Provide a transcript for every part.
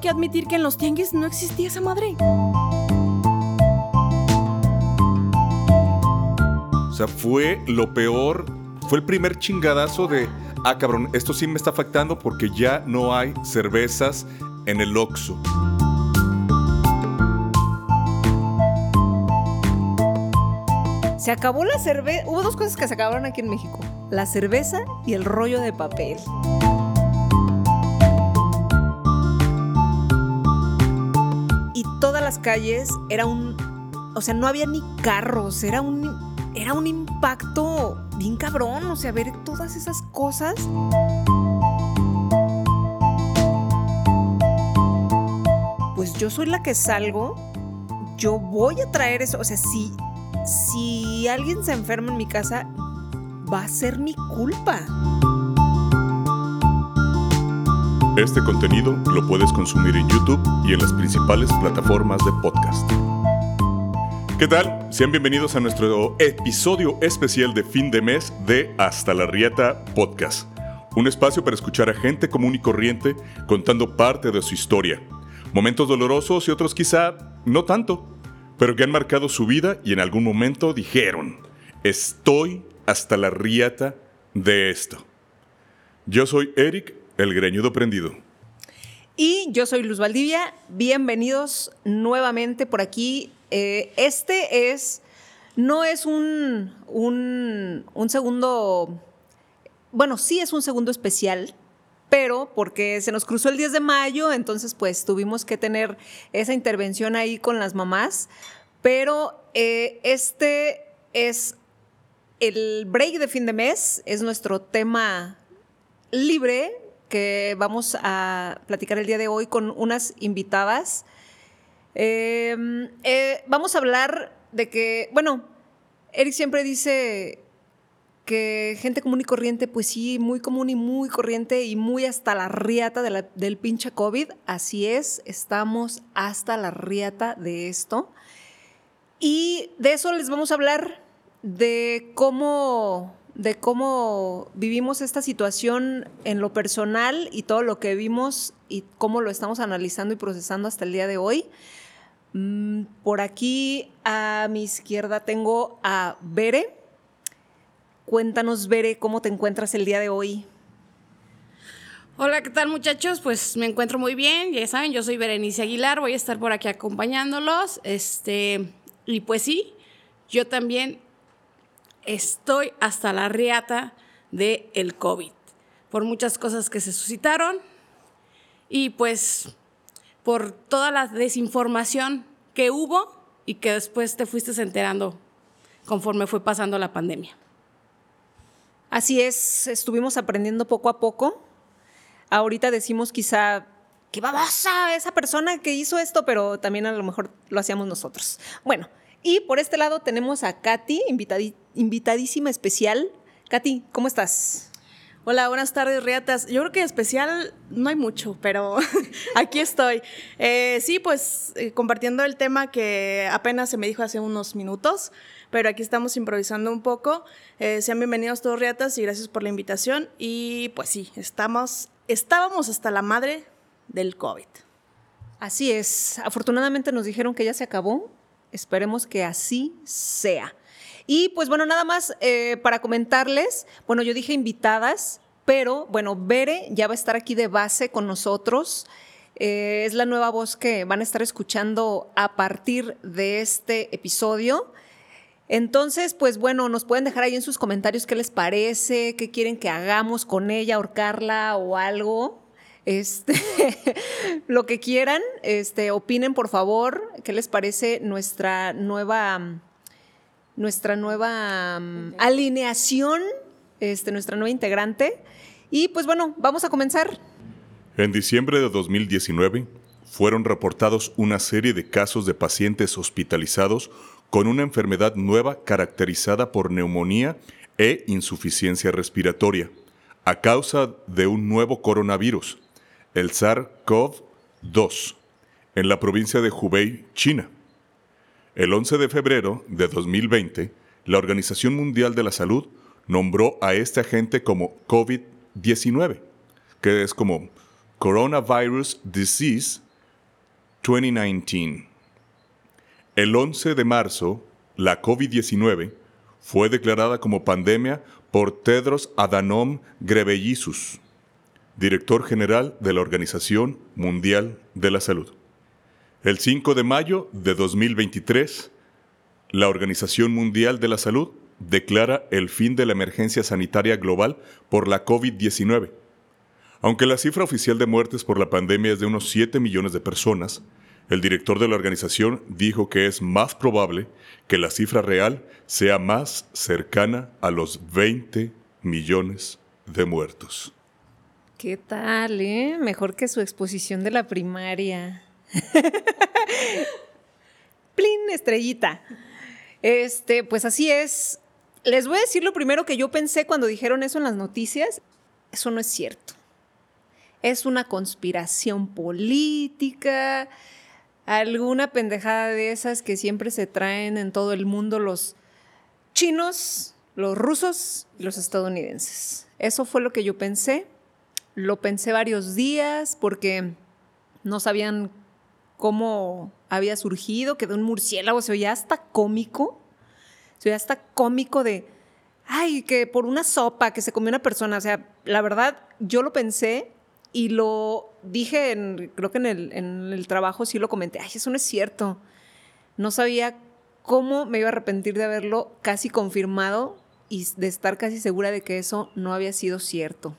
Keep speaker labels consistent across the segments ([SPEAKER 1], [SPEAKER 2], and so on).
[SPEAKER 1] tengo que admitir que en los tianguis no existía esa madre.
[SPEAKER 2] O sea, fue lo peor, fue el primer chingadazo de, ah cabrón, esto sí me está afectando porque ya no hay cervezas en el Oxxo.
[SPEAKER 3] Se acabó la cerveza. Hubo dos cosas que se acabaron aquí en México: la cerveza y el rollo de papel. Todas las calles era un. O sea, no había ni carros, era un. Era un impacto bien cabrón. O sea, ver todas esas cosas. Pues yo soy la que salgo. Yo voy a traer eso. O sea, si si alguien se enferma en mi casa, va a ser mi culpa.
[SPEAKER 2] Este contenido lo puedes consumir en YouTube y en las principales plataformas de podcast. ¿Qué tal? Sean bienvenidos a nuestro episodio especial de fin de mes de Hasta la Rieta Podcast. Un espacio para escuchar a gente común y corriente contando parte de su historia. Momentos dolorosos y otros quizá no tanto pero que han marcado su vida y en algún momento dijeron, estoy hasta la riata de esto. Yo soy Eric, el greñudo prendido.
[SPEAKER 3] Y yo soy Luz Valdivia, bienvenidos nuevamente por aquí. Eh, este es, no es un, un, un segundo, bueno, sí es un segundo especial, pero porque se nos cruzó el 10 de mayo, entonces pues tuvimos que tener esa intervención ahí con las mamás. Pero eh, este es el break de fin de mes, es nuestro tema libre que vamos a platicar el día de hoy con unas invitadas. Em, eh, vamos a hablar de que, bueno, Eric siempre dice que gente común y corriente, pues sí, muy común y muy corriente y muy hasta la riata del pinche COVID. Así es, estamos hasta la riata de esto. Y de eso les vamos a hablar, de cómo, de cómo vivimos esta situación en lo personal y todo lo que vimos y cómo lo estamos analizando y procesando hasta el día de hoy. Mm, por aquí a mi izquierda tengo a Bere. Cuéntanos, Bere, cómo te encuentras el día de hoy.
[SPEAKER 1] Hola, ¿qué tal muchachos? Pues me encuentro muy bien, ya saben, yo soy Berenice Aguilar, voy a estar por aquí acompañándolos. Este, y pues sí, yo también estoy hasta la riata del el COVID, por muchas cosas que se suscitaron y pues por toda la desinformación que hubo y que después te fuiste enterando conforme fue pasando la pandemia.
[SPEAKER 3] Así es, estuvimos aprendiendo poco a poco. Ahorita decimos quizá qué babosa esa persona que hizo esto, pero también a lo mejor lo hacíamos nosotros. Bueno, y por este lado tenemos a Katy, invitadísima especial. Katy, ¿cómo estás?
[SPEAKER 4] Hola, buenas tardes, Riatas. Yo creo que especial no hay mucho, pero aquí estoy. Eh, sí, pues eh, compartiendo el tema que apenas se me dijo hace unos minutos pero aquí estamos improvisando un poco. Eh, sean bienvenidos todos, Riatas, y gracias por la invitación. Y pues sí, estamos, estábamos hasta la madre del COVID.
[SPEAKER 3] Así es. Afortunadamente nos dijeron que ya se acabó. Esperemos que así sea. Y pues bueno, nada más eh, para comentarles, bueno, yo dije invitadas, pero bueno, Bere ya va a estar aquí de base con nosotros. Eh, es la nueva voz que van a estar escuchando a partir de este episodio. Entonces, pues bueno, nos pueden dejar ahí en sus comentarios qué les parece, qué quieren que hagamos con ella, ahorcarla o algo. Este, lo que quieran, este, opinen por favor, qué les parece nuestra nueva, nuestra nueva mm, alineación, este, nuestra nueva integrante. Y pues bueno, vamos a comenzar.
[SPEAKER 2] En diciembre de 2019 fueron reportados una serie de casos de pacientes hospitalizados con una enfermedad nueva caracterizada por neumonía e insuficiencia respiratoria, a causa de un nuevo coronavirus, el SARS-CoV-2, en la provincia de Hubei, China. El 11 de febrero de 2020, la Organización Mundial de la Salud nombró a este agente como COVID-19, que es como Coronavirus Disease 2019. El 11 de marzo, la COVID-19 fue declarada como pandemia por Tedros Adhanom Ghebreyesus, director general de la Organización Mundial de la Salud. El 5 de mayo de 2023, la Organización Mundial de la Salud declara el fin de la emergencia sanitaria global por la COVID-19. Aunque la cifra oficial de muertes por la pandemia es de unos 7 millones de personas, el director de la organización dijo que es más probable que la cifra real sea más cercana a los 20 millones de muertos.
[SPEAKER 3] ¿Qué tal, eh? Mejor que su exposición de la primaria. Plin, estrellita. Este, pues así es. Les voy a decir lo primero que yo pensé cuando dijeron eso en las noticias. Eso no es cierto. Es una conspiración política alguna pendejada de esas que siempre se traen en todo el mundo los chinos, los rusos y los estadounidenses. Eso fue lo que yo pensé. Lo pensé varios días porque no sabían cómo había surgido, que de un murciélago se oía hasta cómico, se oía hasta cómico de, ay, que por una sopa que se comió una persona, o sea, la verdad, yo lo pensé y lo dije, en, creo que en el, en el trabajo sí lo comenté, ay, eso no es cierto. No sabía cómo me iba a arrepentir de haberlo casi confirmado y de estar casi segura de que eso no había sido cierto.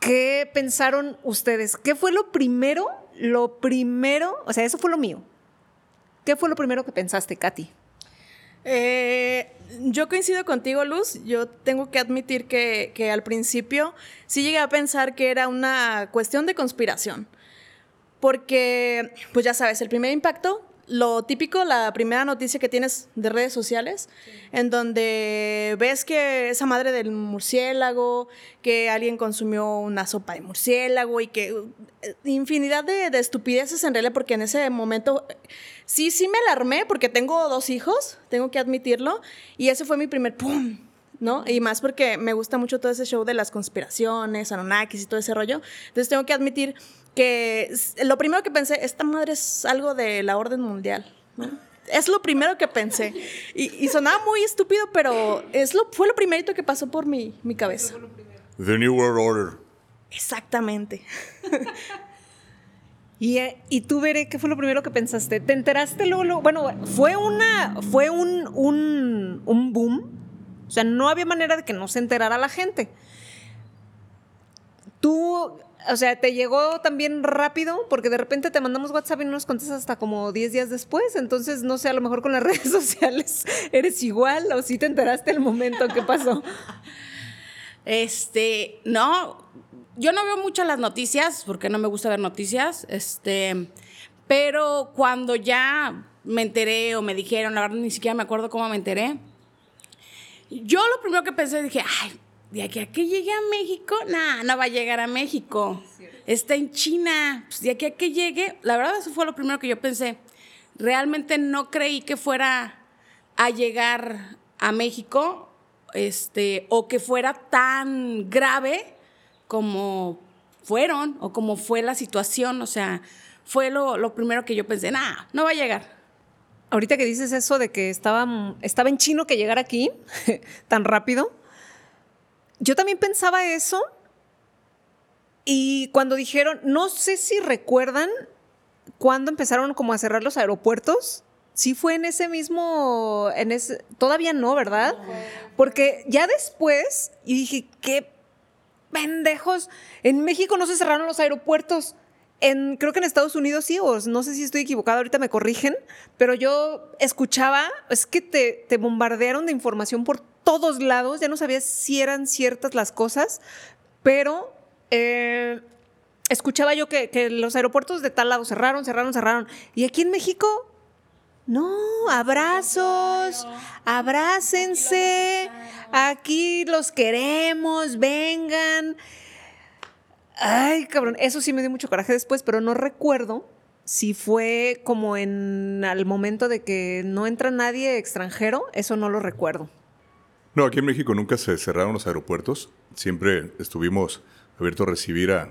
[SPEAKER 3] ¿Qué pensaron ustedes? ¿Qué fue lo primero? Lo primero, o sea, eso fue lo mío. ¿Qué fue lo primero que pensaste, Katy?
[SPEAKER 4] Eh, yo coincido contigo, Luz. Yo tengo que admitir que, que, al principio sí llegué a pensar que era una cuestión de conspiración. Porque, pues ya sabes, el primer impacto lo típico, la primera noticia que tienes de redes sociales, en donde ves que esa madre del murciélago, que alguien consumió una sopa de murciélago y que eh, infinidad de, de, estupideces en realidad, porque en ese momento sí, sí me alarmé, porque tengo dos hijos, tengo que admitirlo, y ese fue mi primer ¡pum! ¿no? Y más porque me gusta mucho todo ese show de las conspiraciones, Anunnakis y todo ese rollo. Entonces tengo que admitir que lo primero que pensé, esta madre es algo de la orden mundial, ¿no? Es lo primero que pensé. Y, y, sonaba muy estúpido, pero es lo, fue lo primerito que pasó por mi, mi cabeza.
[SPEAKER 2] The New World Order.
[SPEAKER 4] Exactamente.
[SPEAKER 3] y, y, tú, Veré, ¿qué fue lo primero que pensaste? ¿Te enteraste luego? luego? Bueno, fue, una, fue un, un, un boom. O sea, no había manera de que no se enterara la gente. Tú o sea, te llegó también rápido, porque de repente te mandamos WhatsApp y no nos contestas hasta como 10 días después. Entonces, no sé, a lo mejor con las redes sociales eres igual o si sí te enteraste el momento que pasó.
[SPEAKER 1] Este, no, yo no veo mucho las noticias porque no me gusta ver noticias. Este, pero cuando ya me enteré o me dijeron, la verdad ni siquiera me acuerdo cómo me enteré. Yo lo primero que pensé dije, ay, de aquí a que llegue a México, nah, no va a llegar a México. Está en China. Pues de aquí a que llegue, la verdad eso fue lo primero que yo pensé. Realmente no creí que fuera a llegar a México, este, o que fuera tan grave como fueron, o como fue la situación. O sea, fue lo, lo primero que yo pensé, nah, no va a llegar.
[SPEAKER 3] Ahorita que dices eso de que estaba, estaba en chino que llegara aquí tan rápido, yo también pensaba eso. Y cuando dijeron, no sé si recuerdan cuando empezaron como a cerrar los aeropuertos. Sí fue en ese mismo, en ese, todavía no, ¿verdad? Porque ya después, y dije, qué pendejos, en México no se cerraron los aeropuertos. En, creo que en Estados Unidos sí, o no sé si estoy equivocada, ahorita me corrigen, pero yo escuchaba, es que te, te bombardearon de información por todos lados, ya no sabía si eran ciertas las cosas, pero eh, escuchaba yo que, que, los aeropuertos de tal lado cerraron, cerraron, cerraron. Y aquí en México, no, abrazos, abrácense, aquí los queremos, vengan. Ay, cabrón, eso sí me dio mucho coraje después, pero no recuerdo si fue como en al momento de que no entra nadie extranjero, eso no lo recuerdo.
[SPEAKER 2] No, aquí en México nunca se cerraron los aeropuertos. Siempre estuvimos abiertos a recibir a,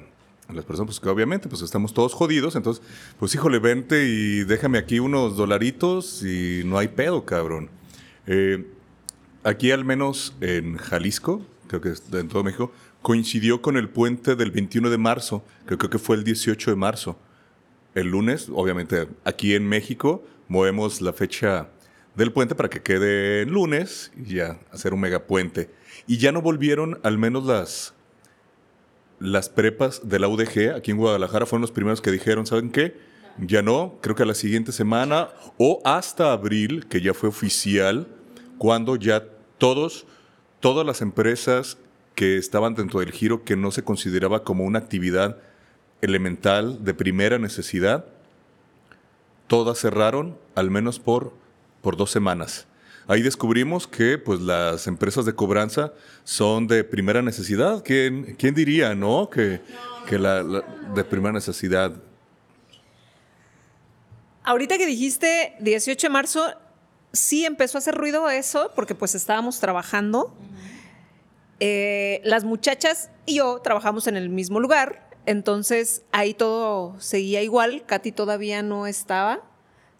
[SPEAKER 2] las personas, pues obviamente pues estamos todos jodidos, entonces, pues híjole, vente y déjame aquí unos dolaritos y no hay pedo, cabrón. Eh, aquí al menos en Jalisco, creo que en todo México, coincidió con el puente del 21 de marzo, que creo que fue el 18 de marzo. El lunes, obviamente, aquí en México, movemos la fecha del puente para que quede el lunes y ya hacer un megapuente. Y ya no volvieron al menos las, las prepas de la UDG aquí en Guadalajara fueron los primeros que dijeron, ¿saben qué? Ya no, creo que a la siguiente semana o hasta abril, que ya fue oficial, cuando ya todos, todas las empresas que estaban dentro del giro que no se consideraba como una actividad elemental de primera necesidad, todas cerraron, al menos por, por dos semanas. Ahí descubrimos que pues, las empresas de cobranza son de primera necesidad. ¿Quién, quién diría, no? Que, que la, de primera necesidad.
[SPEAKER 3] Ahorita que dijiste 18 de marzo, sí empezó a hacer ruido eso, porque pues estábamos trabajando. Eh, las muchachas y yo trabajamos en el mismo lugar, entonces ahí todo seguía igual. Katy todavía no estaba.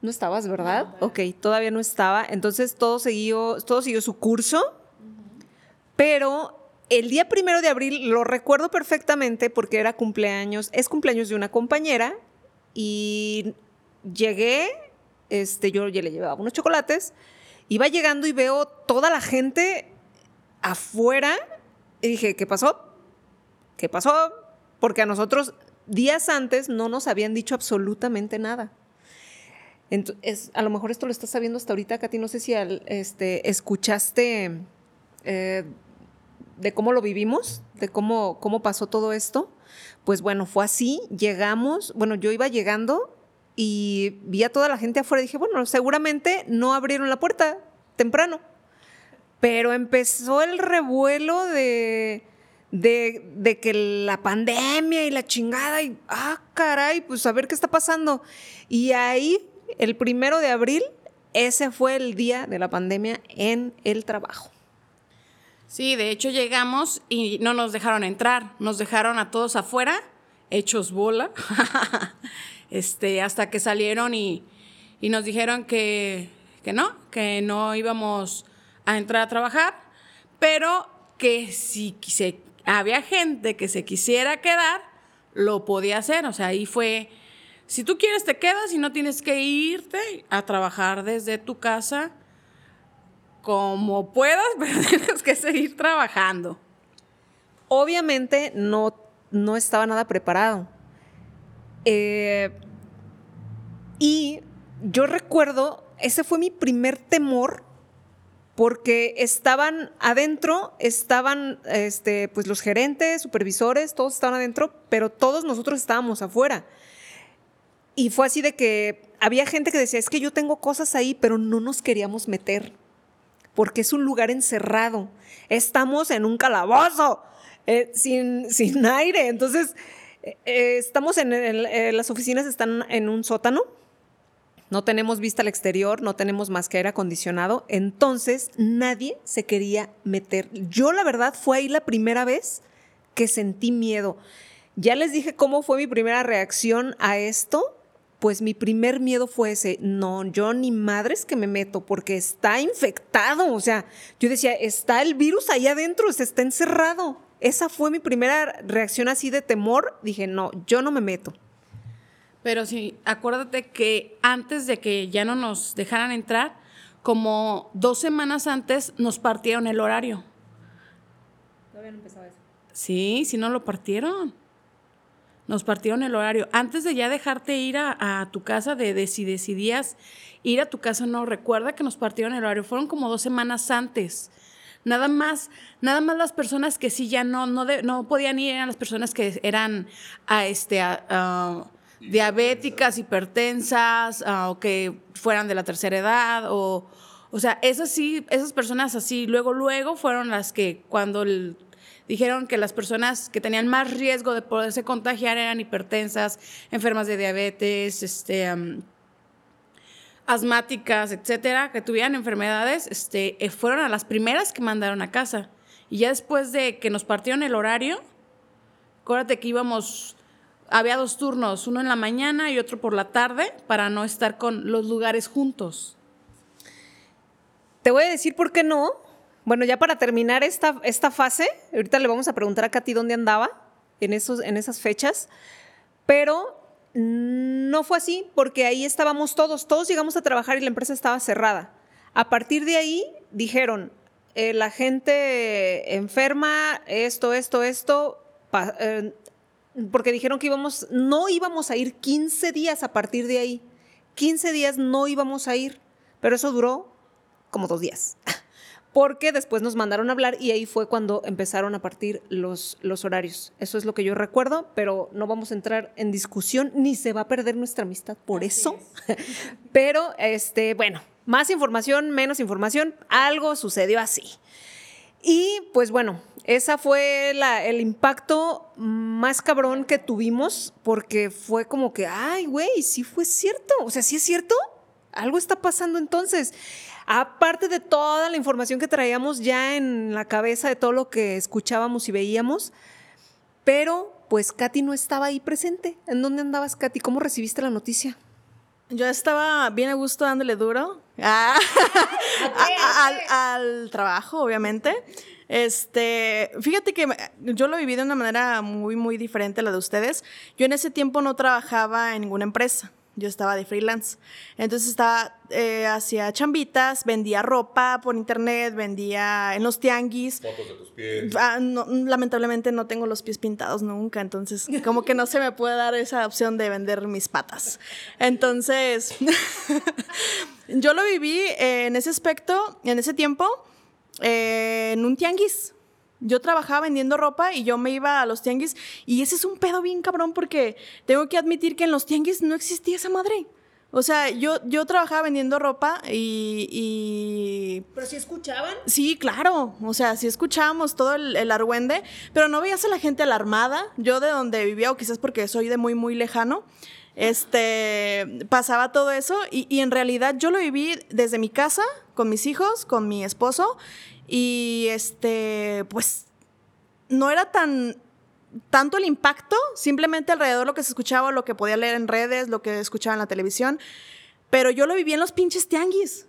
[SPEAKER 3] No estabas, ¿verdad? ok, todavía no estaba. Entonces todo siguió, todo siguió su curso. Pero el día primero de abril lo recuerdo perfectamente porque era cumpleaños, es cumpleaños de una compañera y llegué, este, yo ya le llevaba unos chocolates, iba llegando y veo toda la gente afuera y dije, ¿qué pasó? ¿Qué pasó? Porque a nosotros días antes no nos habían dicho absolutamente nada a lo mejor esto lo estás sabiendo hasta ahorita, Katy. No sé si este, escuchaste eh, de cómo lo vivimos, de cómo, cómo pasó todo esto. Pues bueno, fue así. Llegamos, bueno, yo iba llegando y vi a toda la gente afuera dije, bueno, seguramente no abrieron la puerta temprano. Pero empezó el revuelo de, de, de, que la pandemia y la chingada y, ah, caray, pues a ver qué está pasando. Y ahí el primero de abril, ese fue el día de la pandemia en el trabajo.
[SPEAKER 1] Sí, de hecho llegamos y no nos dejaron entrar, nos dejaron a todos afuera, hechos bola, este, hasta que salieron y, nos dijeron que, que no, que no íbamos a entrar a trabajar, pero que si había gente que se quisiera quedar, lo podía hacer, o sea, ahí fue si tú quieres, te quedas y no tienes que irte a trabajar desde tu casa como puedas, pero tienes que seguir trabajando.
[SPEAKER 3] Obviamente no, no estaba nada preparado. Eh, y yo recuerdo, ese fue mi primer temor porque estaban adentro, estaban este, pues los gerentes, supervisores, todos estaban adentro, pero todos nosotros estábamos afuera. Y fue así de que había gente que decía, es que yo tengo cosas ahí, pero no nos queríamos meter, porque es un lugar encerrado. Estamos en un calabozo, eh, sin, sin, aire. Entonces, eh, eh, estamos en, las oficinas están en un sótano, no tenemos vista al exterior, no tenemos más que aire acondicionado, entonces nadie se quería meter. Yo la verdad fue ahí la primera vez que sentí miedo. Ya les dije cómo fue mi primera reacción a esto pues mi primer miedo fue ese, no, yo ni madres que me meto porque está infectado, o sea, yo decía, está el virus ahí adentro, se está encerrado. Esa fue mi primera reacción así de temor, dije, no, yo no me meto.
[SPEAKER 1] Pero sí, acuérdate que antes de que ya no nos dejaran entrar, como dos semanas antes nos partieron el horario.
[SPEAKER 3] Todavía no empezaba eso.
[SPEAKER 1] Sí, sí no lo partieron nos partieron el horario. Antes de ya dejarte ir a, tu casa, de, si decidías ir a tu casa, no, recuerda que nos partieron el horario. Fueron como dos semanas antes. Nada más, nada más las personas que sí ya no, no, no podían ir eran las personas que eran a este, diabéticas, hipertensas, o que fueran de la tercera edad, o, o sea, esas sí, esas personas así, luego, luego fueron las que cuando el dijeron que las personas que tenían más riesgo de poderse contagiar eran hipertensas, enfermas de diabetes, este, asmáticas, etcétera, que tuvieran enfermedades, este, eh, fueron a las primeras que mandaron a casa. Y ya después de que nos partieron el horario, acuérdate que íbamos había dos turnos, uno en la mañana y otro por la tarde, para no estar con los lugares juntos.
[SPEAKER 3] Te voy a decir por qué no. Bueno, ya para terminar esta, esta fase, ahorita le vamos a preguntar a Katy dónde andaba en, esos, en esas fechas, pero no fue así porque ahí estábamos todos, todos llegamos a trabajar y la empresa estaba cerrada. A partir de ahí dijeron, eh, la gente enferma, esto, esto, esto, eh, porque dijeron que íbamos, no íbamos a ir 15 días a partir de ahí. 15 días no íbamos a ir, pero eso duró como dos días. Porque después nos mandaron a hablar y ahí fue cuando empezaron a partir los, los horarios. Eso es lo que yo recuerdo, pero no vamos a entrar en discusión ni se va a perder nuestra amistad por eso. pero, este, bueno, más información, menos información, algo sucedió así. Y pues bueno, esa fue el impacto más cabrón que tuvimos porque fue como que, ay, güey, sí fue cierto. O sea, sí es cierto. Algo está pasando entonces. Aparte de toda la información que traíamos ya en la cabeza de todo lo que escuchábamos y veíamos, pero pues Katy no estaba ahí presente. ¿En dónde andabas, Katy? ¿Cómo recibiste la noticia?
[SPEAKER 4] Yo estaba bien a gusto dándole duro ah, al, trabajo, obviamente. Este, fíjate que yo lo viví de una manera muy, muy diferente a la de ustedes. Yo en ese tiempo no trabajaba en ninguna empresa. Yo estaba de freelance. Entonces estaba, eh, hacía chambitas, vendía ropa por internet, vendía en los tianguis.
[SPEAKER 2] Fotos de tus pies.
[SPEAKER 4] Ah, lamentablemente no tengo los pies pintados nunca, entonces como que no se me puede dar esa opción de vender mis patas. Entonces, yo lo viví en ese aspecto, en ese tiempo, eh, en un tianguis. Yo trabajaba vendiendo ropa y yo me iba a los tianguis y ese es un pedo bien cabrón porque tengo que admitir que en los tianguis no existía esa madre. O sea, yo, yo trabajaba vendiendo ropa y,
[SPEAKER 3] ¿Pero si escuchaban?
[SPEAKER 4] Sí, claro. O sea, sí escuchábamos todo el, el, argüende, pero no veías a la gente alarmada. Yo de donde vivía, o quizás porque soy de muy, muy lejano, este, pasaba todo eso y, y en realidad yo lo viví desde mi casa, con mis hijos, con mi esposo y este, pues no era tan tanto el impacto, simplemente alrededor lo que se escuchaba, lo que podía leer en redes, lo que escuchaba en la televisión, pero yo lo viví en los pinches tianguis.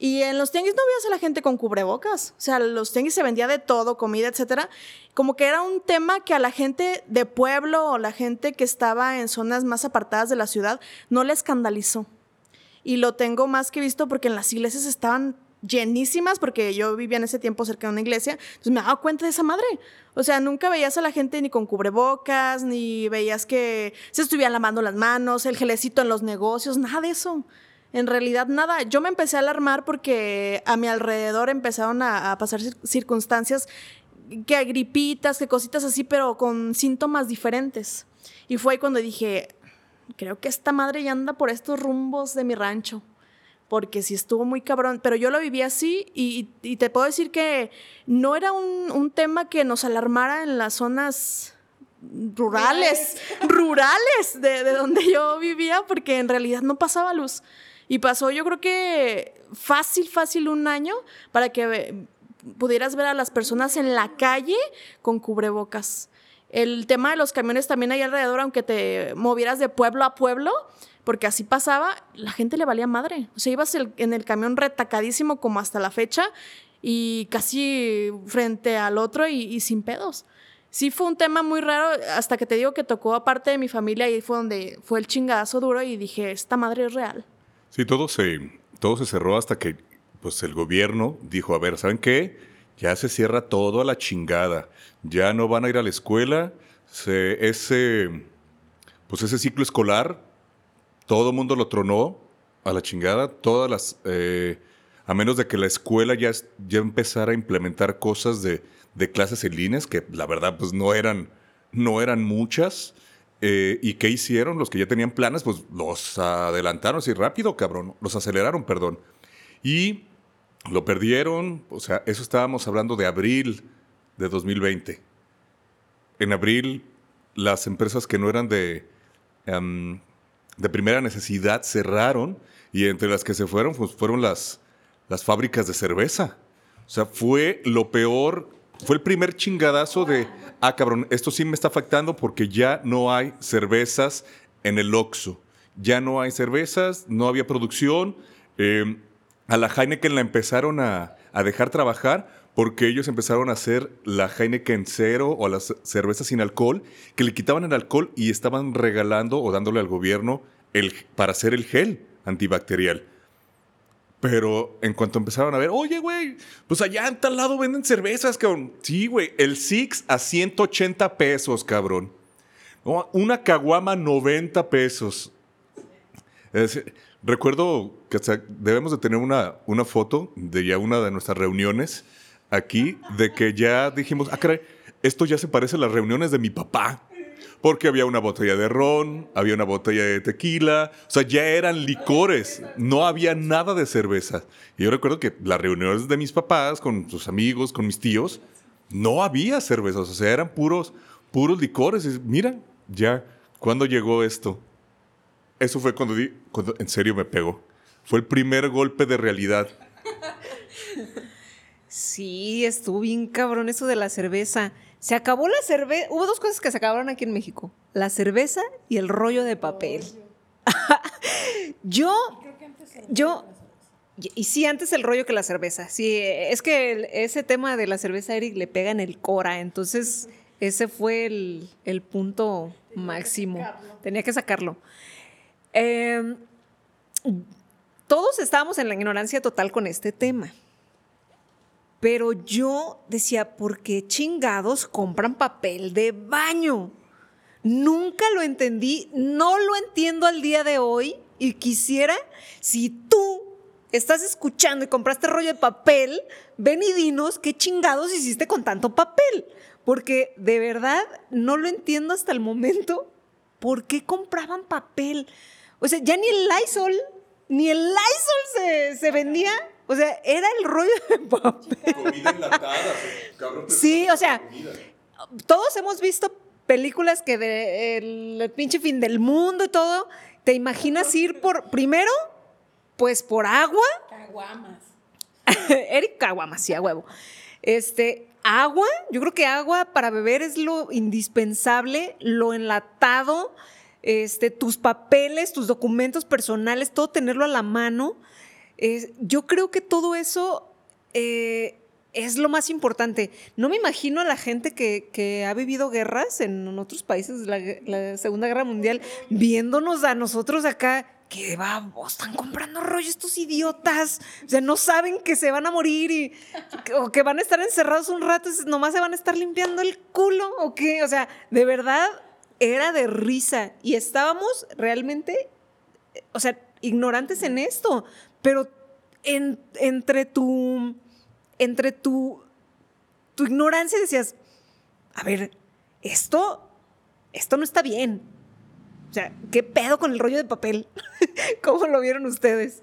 [SPEAKER 4] Y en los tianguis no veías a la gente con cubrebocas. O sea, los tianguis se vendía de todo, comida, etcétera. Como que era un tema que a la gente de pueblo o la gente que estaba en zonas más apartadas de la ciudad no le escandalizó. Y lo tengo más que visto porque en las iglesias estaban llenísimas, porque yo vivía en ese tiempo cerca de una iglesia, entonces me daba cuenta de esa madre. O sea, nunca veías a la gente ni con cubrebocas, ni veías que se estuvieran lavando las manos, el gelecito en los negocios, nada de eso. En realidad, nada. Yo me empecé a alarmar porque a mi alrededor empezaron a, pasar circunstancias que gripitas, que cositas así, pero con síntomas diferentes. Y fue ahí cuando dije, creo que esta madre ya anda por estos rumbos de mi rancho porque sí estuvo muy cabrón, pero yo lo viví así y, te puedo decir que no era un, tema que nos alarmara en las zonas rurales, rurales de, de, donde yo vivía, porque en realidad no pasaba luz. Y pasó yo creo que fácil, fácil un año para que pudieras ver a las personas en la calle con cubrebocas. El tema de los camiones también ahí alrededor, aunque te movieras de pueblo a pueblo, porque así pasaba, la gente le valía madre. O sea, ibas en el camión retacadísimo como hasta la fecha y casi frente al otro y, sin pedos. Sí fue un tema muy raro, hasta que te digo que tocó aparte de mi familia y fue donde fue el chingadazo duro y dije, esta madre es real.
[SPEAKER 2] Sí, todo se, todo se cerró hasta que pues, el gobierno dijo, a ver, ¿saben qué? Ya se cierra todo a la chingada. Ya no van a ir a la escuela. ese, pues ese ciclo escolar todo el mundo lo tronó a la chingada, todas las... Eh, a menos de que la escuela ya, ya empezara a implementar cosas de, clases en líneas, que la verdad pues no eran, no eran muchas. Eh, ¿Y qué hicieron? Los que ya tenían planes, pues los adelantaron así rápido, cabrón. Los aceleraron, perdón. Y lo perdieron, o sea, eso estábamos hablando de abril de 2020. En abril, las empresas que no eran de, em, de primera necesidad cerraron y entre las que se fueron pues, fueron las, las fábricas de cerveza. O sea, fue lo peor fue el primer chingadazo de, ah, cabrón, esto sí me está afectando porque ya no hay cervezas en el Oxxo. Ya no hay cervezas, no había producción. Eh, a la Heineken la empezaron a, a dejar trabajar porque ellos empezaron a hacer la Heineken cero o las cervezas sin alcohol, que le quitaban el alcohol y estaban regalando o dándole al gobierno el, para hacer el gel antibacterial. Pero en cuanto empezaron a ver, oye, güey, pues allá en tal lado venden cervezas, cabrón. Sí, güey, el Six a 180 pesos, cabrón. una caguama 90 pesos. recuerdo que debemos de tener una, una foto de ya una de nuestras reuniones aquí, de que ya dijimos, ah, caray, esto ya se parece a las reuniones de mi papá porque había una botella de ron, había una botella de tequila, o sea, ya eran licores, no había nada de cerveza. Y yo recuerdo que las reuniones de mis papás, con sus amigos, con mis tíos, no había cervezas, o sea, eran puros, puros licores. Y mira, ya, ¿cuándo llegó esto? Eso fue cuando, di, cuando en serio me pegó. Fue el primer golpe de realidad.
[SPEAKER 3] Sí, estuvo bien cabrón eso de la cerveza. Se acabó la cerveza. Hubo dos cosas que se acabaron aquí en México: la cerveza y el rollo de papel. yo, yo, y sí, antes el rollo que la cerveza. Sí, es que ese tema de la cerveza, Eric, le pega en el cora. Entonces, ese fue el, punto máximo. Tenía que sacarlo. Em, todos estábamos en la ignorancia total con este tema. Pero yo decía, ¿por qué chingados compran papel de baño? Nunca lo entendí, no lo entiendo al día de hoy y quisiera, si tú estás escuchando y compraste rollo de papel, ven y dinos qué chingados hiciste con tanto papel. Porque de verdad no lo entiendo hasta el momento. ¿Por qué compraban papel? O sea, ya ni el Lysol, ni el Lysol se, se vendía o sea, era el rollo de papel. Comida enlatada, cabrón. Sí, o sea, todos hemos visto películas que de el, pinche fin del mundo y todo. ¿Te imaginas ir por, primero, pues por agua?
[SPEAKER 1] Caguamas.
[SPEAKER 3] Eric Caguamas, sí, a huevo. Este, agua, yo creo que agua para beber es lo indispensable, lo enlatado, este, tus papeles, tus documentos personales, todo tenerlo a la mano yo creo que todo eso eh, es lo más importante. No me imagino a la gente que, ha vivido guerras en otros países, la, Segunda Guerra Mundial, viéndonos a nosotros acá que va, están comprando rollo estos idiotas. O sea, no saben que se van a morir o que van a estar encerrados un rato, nomás se van a estar limpiando el culo o qué. O sea, de verdad era de risa y estábamos realmente, o sea, ignorantes en esto pero entre tu, entre tu, tu ignorancia decías, a ver, esto, esto no está bien. O sea, ¿qué pedo con el rollo de papel? ¿Cómo lo vieron ustedes?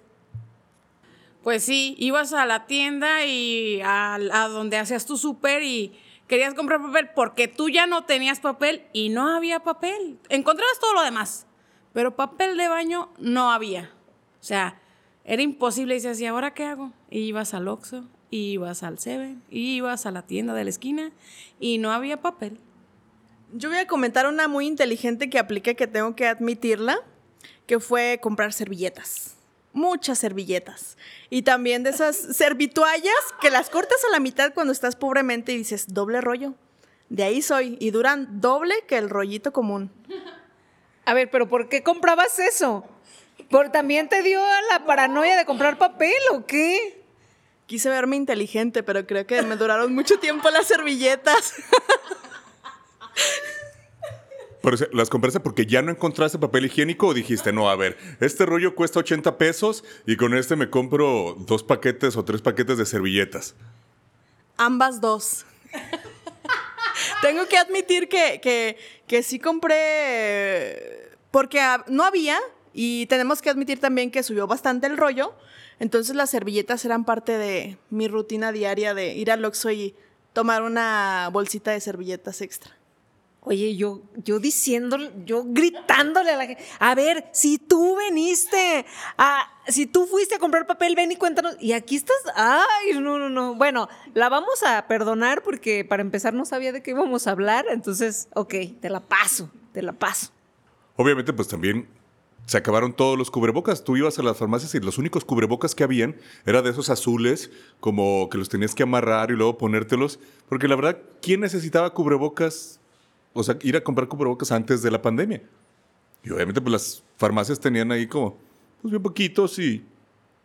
[SPEAKER 1] Pues sí, ibas a la tienda y a, a donde hacías tu súper y querías comprar papel porque tú ya no tenías papel y no había papel. Encontrabas todo lo demás, pero papel de baño no había. O sea, era imposible. Y ¿y ahora qué hago? Y ibas al Oxxo, y ibas al Seven, y ibas a la tienda de la esquina y no había papel.
[SPEAKER 4] Yo voy a comentar una muy inteligente que apliqué, que tengo que admitirla, que fue comprar servilletas. Muchas servilletas. Y también de esas servituallas que las cortas a la mitad cuando estás pobremente y dices, doble rollo. De ahí soy. Y duran doble que el rollito común.
[SPEAKER 3] A ver, pero ¿por qué comprabas eso? ¿Por también te dio la paranoia de comprar papel o qué?
[SPEAKER 4] Quise verme inteligente, pero creo que me duraron mucho tiempo las servilletas.
[SPEAKER 2] ¿Las compraste porque ya no encontraste papel higiénico o dijiste, no, a ver, este rollo cuesta 80 pesos y con este me compro dos paquetes o tres paquetes de servilletas?
[SPEAKER 4] Ambas dos. Tengo que admitir que, que, que sí compré porque no había, y tenemos que admitir también que subió bastante el rollo. Entonces las servilletas eran parte de mi rutina diaria de ir al Oxxo y tomar una bolsita de servilletas extra.
[SPEAKER 3] Oye, yo, yo diciendo, yo gritándole a la gente, a ver, si tú veniste, a, si tú fuiste a comprar papel, ven y cuéntanos. Y aquí estás, ay, no, no, no. Bueno, la vamos a perdonar porque para empezar no sabía de qué íbamos a hablar, entonces, ok, te la paso, te la paso.
[SPEAKER 2] Obviamente, pues también se acabaron todos los cubrebocas. Tú ibas a las farmacias y los únicos cubrebocas que habían era de esos azules, como que los tenías que amarrar y luego ponértelos. Porque la verdad, ¿quién necesitaba cubrebocas? O sea, ir a comprar cubrebocas antes de la pandemia. Y obviamente, pues las farmacias tenían ahí como, pues bien poquitos y,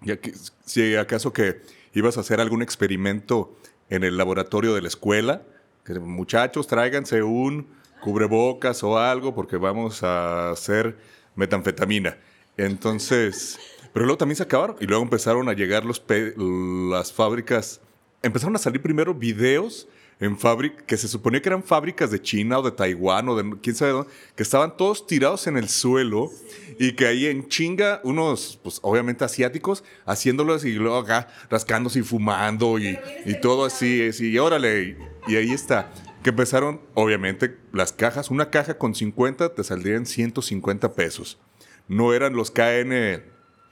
[SPEAKER 2] y aquí- si acaso que ibas a hacer algún experimento en el laboratorio de la escuela, que muchachos, tráiganse un cubrebocas o algo porque vamos a hacer metanfetamina. Entonces, pero luego también se acabaron y luego empezaron a llegar los las fábricas, empezaron a salir primero videos en fábricas que se suponía que eran fábricas de China o de Taiwán o de quién sabe dónde, que estaban todos tirados en el suelo y que ahí en chinga unos, pues obviamente asiáticos, haciéndolos y luego acá rascándose y fumando y, y todo así, así, y órale, y ahí está. Que empezaron, obviamente, las cajas, una caja con 50 te saldrían 150 pesos. No eran los KN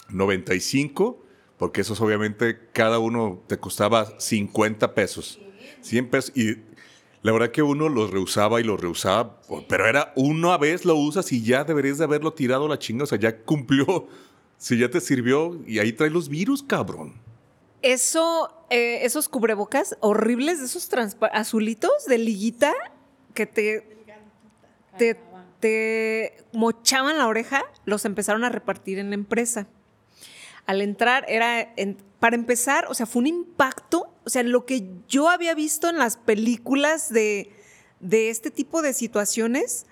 [SPEAKER 2] 95, porque esos obviamente cada uno te costaba 50 pesos. 100 pesos. Y la verdad que uno los reusaba y los reusaba, pero era una vez lo usas y ya deberías de haberlo tirado la chinga. O sea, ya cumplió, si ya te sirvió y ahí trae los virus, cabrón.
[SPEAKER 3] Eso, eh, esos cubrebocas horribles, esos azulitos de liguita que te, te, mochaban la oreja, los empezaron a repartir en la empresa. Al entrar, era, para empezar, o sea, fue un impacto, o sea, lo que yo había visto en las películas de, de este tipo de situaciones,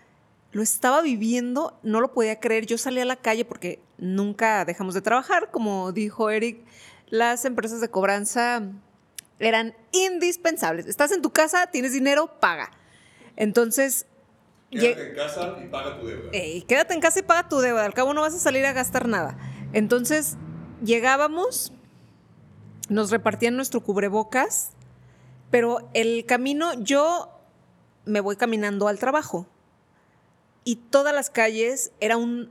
[SPEAKER 3] lo estaba viviendo, no lo podía creer. Yo salí a la calle porque nunca dejamos de trabajar, como dijo Eric, las empresas de cobranza eran indispensables. Estás en tu casa, tienes dinero, paga. Entonces, lle-
[SPEAKER 2] en casa y paga tu deuda.
[SPEAKER 3] Ey, quédate en casa y paga tu deuda. Al cabo no vas a salir a gastar nada. Entonces, llegábamos, nos repartían nuestro cubrebocas, pero el camino, yo me voy caminando al trabajo. Y todas las calles era un.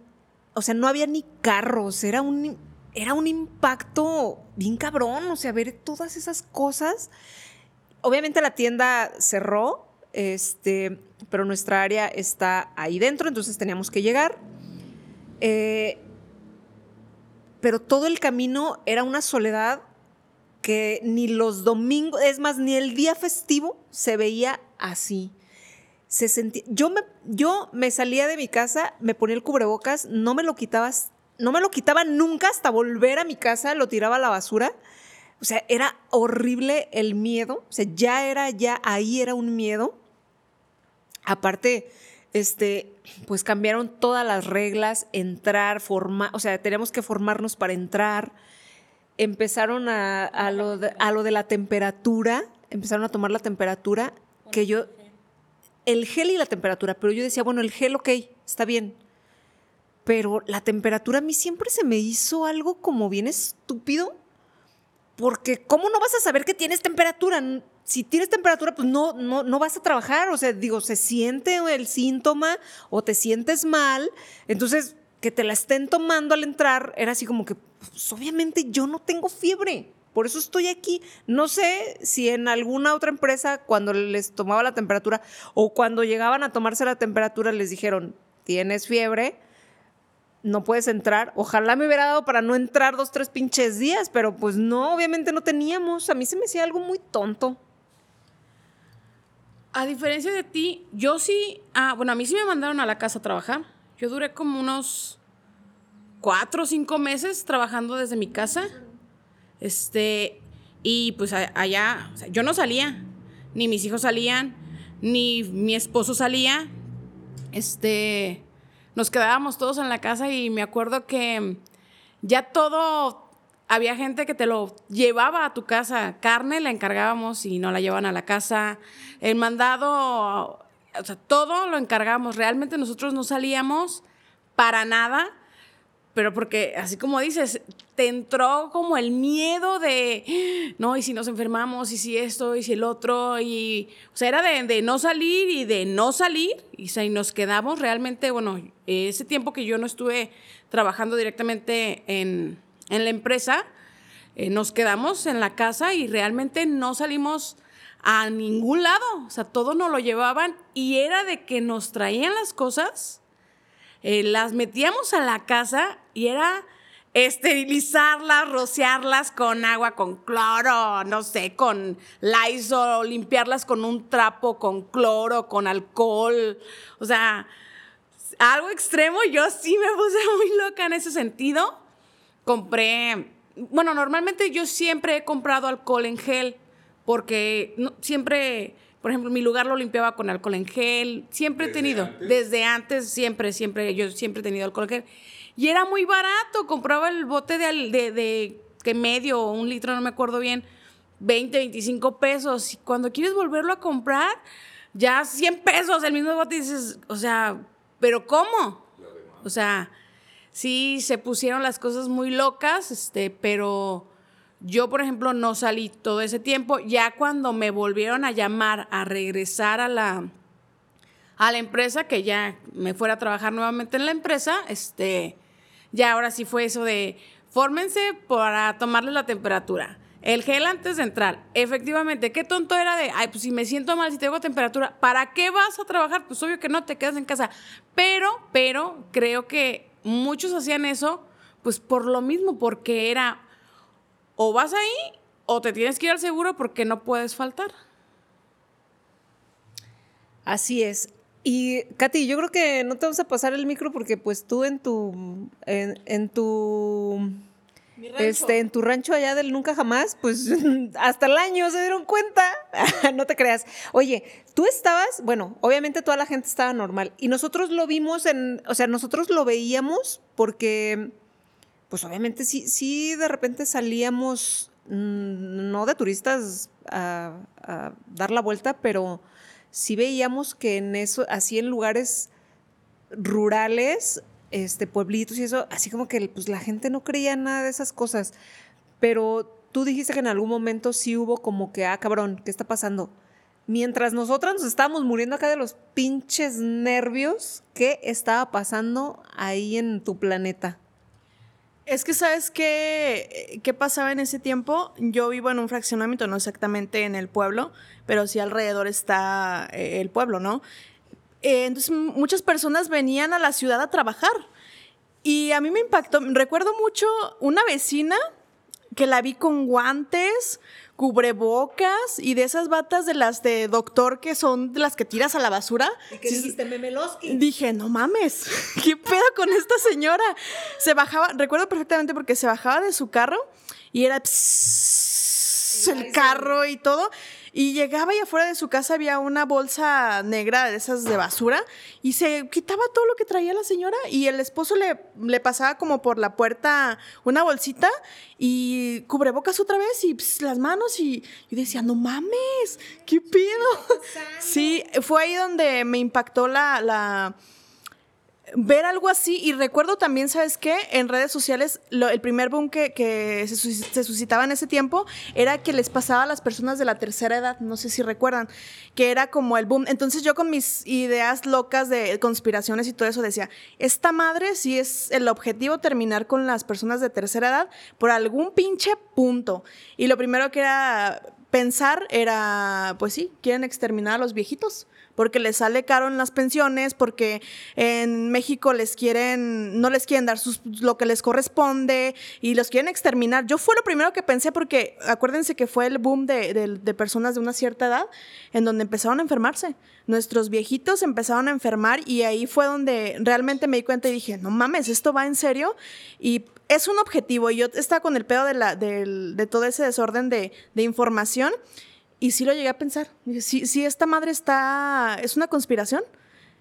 [SPEAKER 3] O sea, no había ni carros, era un. Era un impacto bien cabrón, o sea, ver todas esas cosas. Obviamente la tienda cerró, este, pero nuestra área está ahí dentro, entonces teníamos que llegar. Eh, pero todo el camino era una soledad que ni los domingos, es más, ni el día festivo se veía así. Se yo me, yo me salía de mi casa, me ponía el cubrebocas, no me lo quitaba, no me lo quitaba nunca hasta volver a mi casa, lo tiraba a la basura. O sea, era horrible el miedo. O sea, ya era, ya ahí era un miedo. Aparte, este, pues cambiaron todas las reglas, entrar, formar, o sea, teníamos que formarnos para entrar. Empezaron a, a lo de, a lo de la temperatura, empezaron a tomar la temperatura, que yo, el gel y la temperatura, pero yo decía, bueno, el gel, ok, está bien. Pero la temperatura a mí siempre se me hizo algo como bien estúpido, porque ¿cómo no vas a saber que tienes temperatura? Si tienes temperatura, pues no, no, no vas a trabajar. O sea, digo, se siente el síntoma o te sientes mal. Entonces, que te la estén tomando al entrar era así como que, pues, obviamente yo no tengo fiebre. Por eso estoy aquí. No sé si en alguna otra empresa, cuando les tomaba la temperatura o cuando llegaban a tomarse la temperatura, les dijeron, tienes fiebre, no puedes entrar. Ojalá me hubiera dado para no entrar dos, tres pinches días, pero pues no, obviamente no teníamos. A mí se me hacía algo muy tonto.
[SPEAKER 1] A diferencia de ti, yo sí, ah, bueno, a mí sí me mandaron a la casa a trabajar. Yo duré como unos cuatro o cinco meses trabajando desde mi casa. Este, y pues allá, o sea, yo no salía, ni mis hijos salían, ni mi esposo salía. Este, nos quedábamos todos en la casa y me acuerdo que ya todo, había gente que te lo llevaba a tu casa. Carne la encargábamos y no la llevaban a la casa. El mandado, o sea, todo lo encargábamos. Realmente nosotros no salíamos para nada pero porque, así como dices, te entró como el miedo de, no, y si nos enfermamos, y si esto, y si el otro, y, o sea, era de, no salir y de no salir, y, nos quedamos realmente, bueno, ese tiempo que yo no estuve trabajando directamente en, en la empresa, eh, nos quedamos en la casa y realmente no salimos a ningún lado, o sea, todo nos lo llevaban y era de que nos traían las cosas eh, las metíamos a la casa y era esterilizarlas, rociarlas con agua, con cloro, no sé, con Lysol, limpiarlas con un trapo, con cloro, con alcohol. O sea, algo extremo. Yo sí me puse muy loca en ese sentido. Compré, bueno, normalmente yo siempre he comprado alcohol en gel porque siempre por ejemplo, mi lugar lo limpiaba con alcohol en gel. Siempre he tenido, desde antes, siempre, siempre, yo siempre he tenido alcohol en gel. Y era muy barato. Compraba el bote de, de, que medio o un litro, no me acuerdo bien, 20, 25 pesos. Y cuando quieres volverlo a comprar, ya 100 pesos el mismo bote. Y dices, o sea, ¿pero cómo? O sea, sí se pusieron las cosas muy locas, este, pero yo, por ejemplo, no salí todo ese tiempo. Ya cuando me volvieron a llamar a regresar a la, a la empresa, que ya me fuera a trabajar nuevamente en la empresa, este, ya ahora sí fue eso de fórmense para tomarle la temperatura. El gel antes de entrar. Efectivamente, qué tonto era de, ay, pues si me siento mal, si tengo temperatura, ¿para qué vas a trabajar? Pues obvio que no, te quedas en casa. Pero, pero, creo que muchos hacían eso, pues por lo mismo, porque era o vas ahí o te tienes que ir al seguro porque no puedes faltar.
[SPEAKER 3] Así es. Y Katy, yo creo que no te vamos a pasar el micro porque pues tú en tu en, tu este en tu rancho allá del nunca jamás, pues hasta el año se dieron cuenta. no te creas. Oye, tú estabas, bueno, obviamente toda la gente estaba normal y nosotros lo vimos en, o sea, nosotros lo veíamos porque pues obviamente sí, sí de repente salíamos, mm, no de turistas a, dar la vuelta, pero sí veíamos que en eso, así en lugares rurales, este, pueblitos y eso, así como que pues, la gente no creía nada de esas cosas. Pero tú dijiste que en algún momento sí hubo como que, ah, cabrón, ¿qué está pasando? Mientras nosotras nos estábamos muriendo acá de los pinches nervios, ¿qué estaba pasando ahí en tu planeta?
[SPEAKER 4] Es que, ¿sabes qué, qué pasaba en ese tiempo? Yo vivo en un fraccionamiento, no exactamente en el pueblo, pero sí alrededor está eh, el pueblo, ¿no? Eh, entonces, muchas personas venían a la ciudad a trabajar. Y a mí me impactó, recuerdo mucho una vecina que la vi con guantes, cubrebocas y de esas batas de las de doctor que son de las que tiras a la basura.
[SPEAKER 3] ¿Y qué dijiste, Memeloski?
[SPEAKER 4] Dije, no mames, ¿qué pedo con esta señora? Se bajaba, recuerdo perfectamente porque se bajaba de su carro y era el carro y todo. Y llegaba y afuera de su casa había una bolsa negra de esas de basura y se quitaba todo lo que traía la señora y el esposo le, le pasaba como por la puerta una bolsita y cubrebocas otra vez y las manos y yo decía, no mames, ¿qué pido? Sí, fue ahí donde me impactó la, la ver algo así y recuerdo también, ¿sabes qué? En redes sociales, el primer boom que, se, suscitaba en ese tiempo era que les pasaba a las personas de la tercera edad, no sé si recuerdan, que era como el boom. Entonces yo con mis ideas locas de conspiraciones y todo eso decía, esta madre si es el objetivo terminar con las personas de tercera edad por algún pinche punto. Y lo primero que era pensar era, pues sí, quieren exterminar a los viejitos porque les sale caro en las pensiones, porque en México les quieren, no les quieren dar sus, lo que les corresponde y los quieren exterminar. Yo fue lo primero que pensé porque acuérdense que fue el boom de, de personas de una cierta edad en donde empezaron a enfermarse. Nuestros viejitos empezaron a enfermar y ahí fue donde realmente me di cuenta y dije, no mames, esto va en serio y es un objetivo. Y yo estaba con el pedo de, la, de, todo ese desorden de, de información y sí lo llegué a pensar. Si, si esta madre está. es una conspiración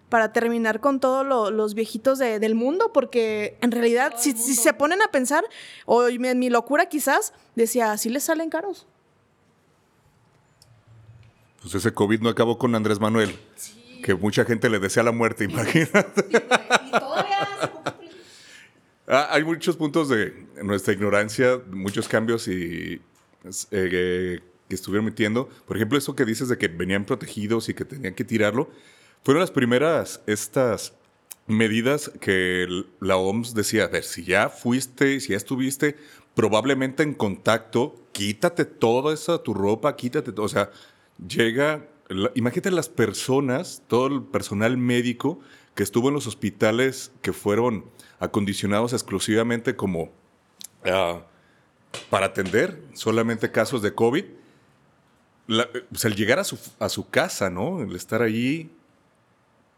[SPEAKER 4] para terminar con todos los viejitos del mundo, porque en realidad, si, se ponen a pensar, o en mi locura quizás, decía, así les salen caros.
[SPEAKER 2] Pues ese COVID no acabó con Andrés Manuel, que mucha gente le desea la muerte, imagínate. y todavía Ah, hay muchos puntos de nuestra ignorancia, muchos cambios y eh, que estuvieron metiendo. Por ejemplo, eso que dices de que venían protegidos y que tenían que tirarlo, fueron las primeras estas medidas que la OMS decía, a ver, si ya fuiste, si ya estuviste probablemente en contacto, quítate toda esa tu ropa, quítate, o sea, llega, imagínate las personas, todo el personal médico que estuvo en los hospitales que fueron acondicionados exclusivamente como ah, para atender solamente casos de COVID. Pues el llegar a su, a su casa, ¿no? El estar allí,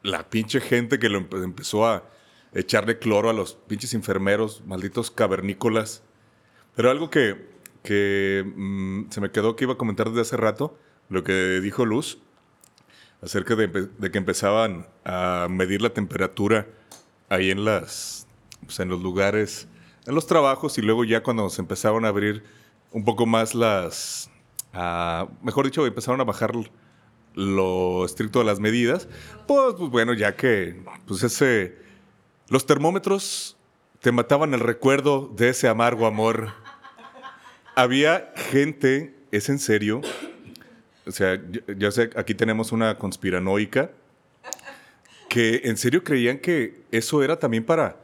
[SPEAKER 2] la pinche gente que lo empezó a echarle cloro a los pinches enfermeros, malditos cavernícolas. Pero algo que, que mm, se me quedó que iba a comentar desde hace rato, lo que dijo Luz, acerca de, que empezaban a medir la temperatura ahí en las pues, en los lugares, en los trabajos y luego ya cuando se empezaron a abrir un poco más las, mejor dicho, empezaron a bajar lo estricto de las medidas, pues, pues bueno, ya que pues ese, los termómetros te mataban el recuerdo de ese amargo amor. Había gente, es en serio, o sea, ya sé, aquí tenemos una conspiranoica que en serio creían que eso era también para,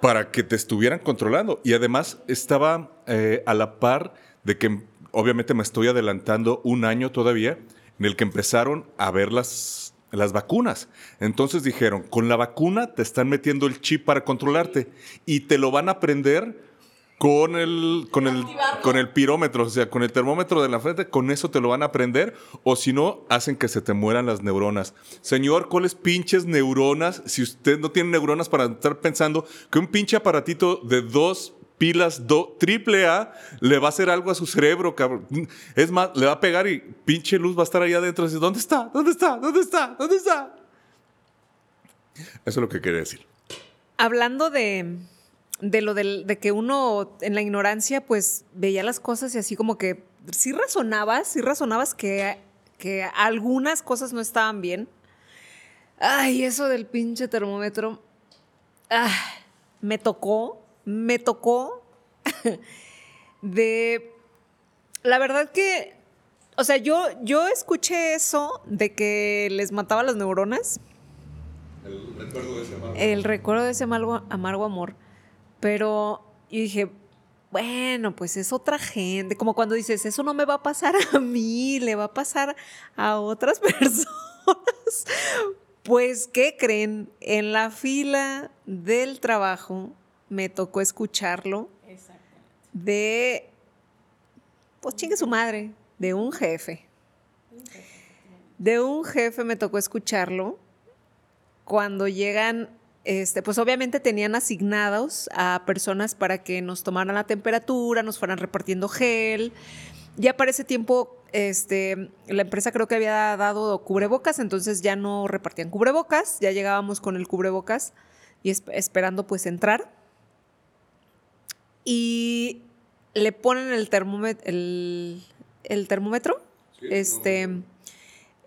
[SPEAKER 2] para que te estuvieran controlando. Y además estaba eh, a la par de que, obviamente me estoy adelantando un año todavía, en el que empezaron a ver las, las vacunas. Entonces dijeron, con la vacuna te están metiendo el chip para controlarte y te lo van a aprender con el, con el, con el pirómetro, o sea, con el termómetro de la frente, con eso te lo van a aprender, o si no, hacen que se te mueran las neuronas. Señor, ¿cuáles pinches neuronas? Si usted no tiene neuronas para estar pensando que un pinche aparatito de dos pilas do, triple A le va a hacer algo a su cerebro, cabrón. Es más, le va a pegar y pinche luz va a estar ahí adentro. ¿Dónde está? ¿Dónde está? ¿Dónde está? ¿Dónde está? Eso es lo que quería decir.
[SPEAKER 3] Hablando de, de lo de que uno en la ignorancia pues veía las cosas y así como que sí razonabas, sí razonabas que, que algunas cosas no estaban bien. Ay, eso del pinche termómetro. Ah, me tocó, me tocó de... La verdad que, o sea, yo, yo escuché eso de que les mataba las neuronas.
[SPEAKER 2] El recuerdo de ese amargo,
[SPEAKER 3] el recuerdo de ese amargo amor. Pero yo dije, bueno, pues es otra gente. Como cuando dices, eso no me va a pasar a mí, le va a pasar a otras personas. Pues, ¿qué creen? En la fila del trabajo me tocó escucharlo de, pues chingue su madre, de un jefe. De un jefe me tocó escucharlo cuando llegan este, pues obviamente tenían asignados a personas para que nos tomaran la temperatura, nos fueran repartiendo gel. Ya para ese tiempo, este, la empresa creo que había dado cubrebocas, entonces ya no repartían cubrebocas, ya llegábamos con el cubrebocas y esperando pues entrar. Y le ponen el termómetro, el, termómetro, este,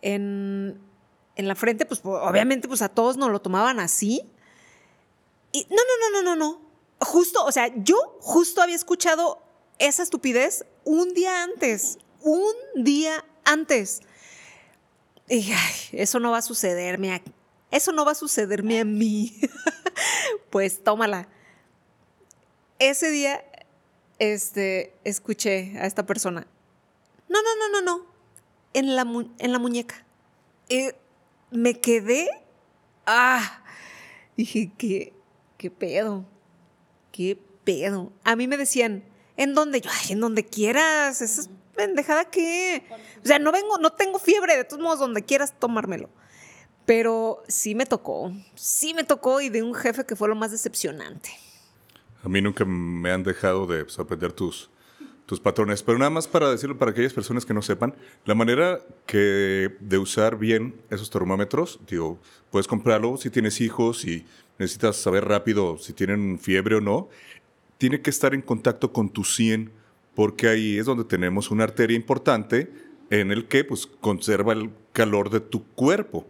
[SPEAKER 3] en, en la frente, pues obviamente pues a todos nos lo tomaban así no, no, no, no, no, no. Justo, o sea, yo justo había escuchado esa estupidez un día antes. Un día antes. Y eso no va a sucederme a, eso no va a sucederme a mí. pues tómala. Ese día, este, escuché a esta persona. No, no, no, no, no. En la, en la muñeca. Eh, me quedé. Ah. Dije que ¿qué pedo? ¿Qué pedo? A mí me decían, ¿en dónde? Yo, en donde quieras, es pendejada que... O sea, no vengo, no tengo fiebre, de todos modos, donde quieras tomármelo. Pero sí me tocó, sí me tocó y de un jefe que fue lo más decepcionante.
[SPEAKER 2] A mí nunca me han dejado de sorprender tus, tus patrones, pero nada más para decirlo para aquellas personas que no sepan, la manera que de usar bien esos termómetros, digo, puedes comprarlo si tienes hijos y necesitas saber rápido si tienen fiebre o no, tiene que estar en contacto con tu 100, porque ahí es donde tenemos una arteria importante en el que pues, conserva el calor de tu cuerpo.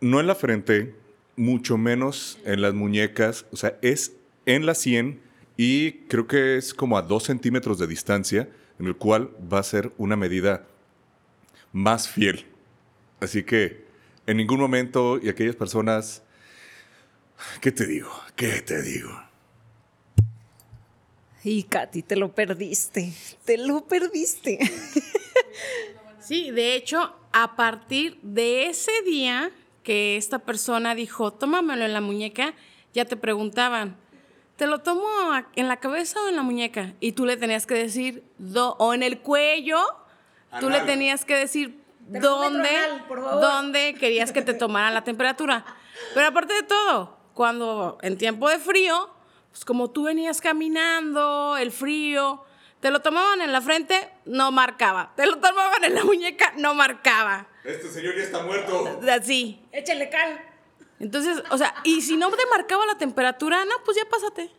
[SPEAKER 2] No en la frente, mucho menos en las muñecas, o sea, es en la 100 y creo que es como a 2 centímetros de distancia, en el cual va a ser una medida más fiel. Así que en ningún momento y aquellas personas, ¿qué te digo? ¿Qué te digo?
[SPEAKER 3] Y Katy, te lo perdiste, te lo perdiste.
[SPEAKER 1] Sí, de hecho, a partir de ese día que esta persona dijo, tómamelo en la muñeca, ya te preguntaban, ¿te lo tomo en la cabeza o en la muñeca? Y tú le tenías que decir, o en el cuello, tú le tenías que decir dónde, dónde querías que te tomara la temperatura. Pero aparte de todo, cuando en tiempo de frío, pues como tú venías caminando, el frío, te lo tomaban en la frente, no marcaba. Te lo tomaban en la muñeca, no marcaba.
[SPEAKER 2] Este señor ya está muerto.
[SPEAKER 1] Así.
[SPEAKER 3] Échale cal.
[SPEAKER 1] Entonces, o sea, y si no te marcaba la temperatura, no, pues ya pásate.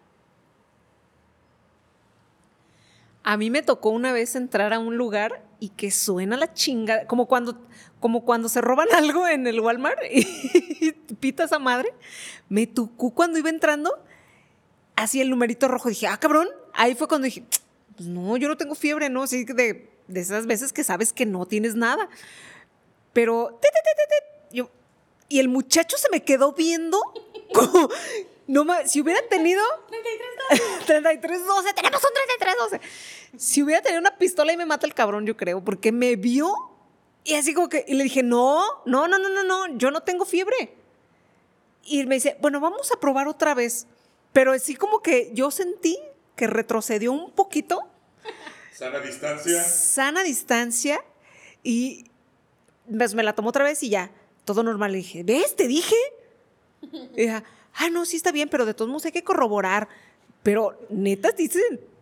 [SPEAKER 3] A mí me tocó una vez entrar a un lugar y que suena la chinga, como cuando, como cuando se roban algo en el Walmart y, pita esa madre. Me tocó cuando iba entrando, así el numerito rojo. Dije, ah, cabrón. Ahí fue cuando dije, pues no, yo no tengo fiebre, ¿no? Así de, de esas veces que sabes que no tienes nada. Pero, yo, y el muchacho se me quedó viendo como, no si hubiera tenido 3312. 3312, tenemos un 3312. Si hubiera tenido una pistola y me mata el cabrón, yo creo, porque me vio y así como que y le dije, "No, no, no, no, no, no, yo no tengo fiebre." Y me dice, "Bueno, vamos a probar otra vez." Pero así como que yo sentí que retrocedió un poquito.
[SPEAKER 2] Sana distancia.
[SPEAKER 3] Sana distancia y pues, me la tomó otra vez y ya, todo normal. Le dije, ¿ves? Te dije. Y dije, ah, no, sí está bien, pero de todos modos hay que corroborar. Pero neta,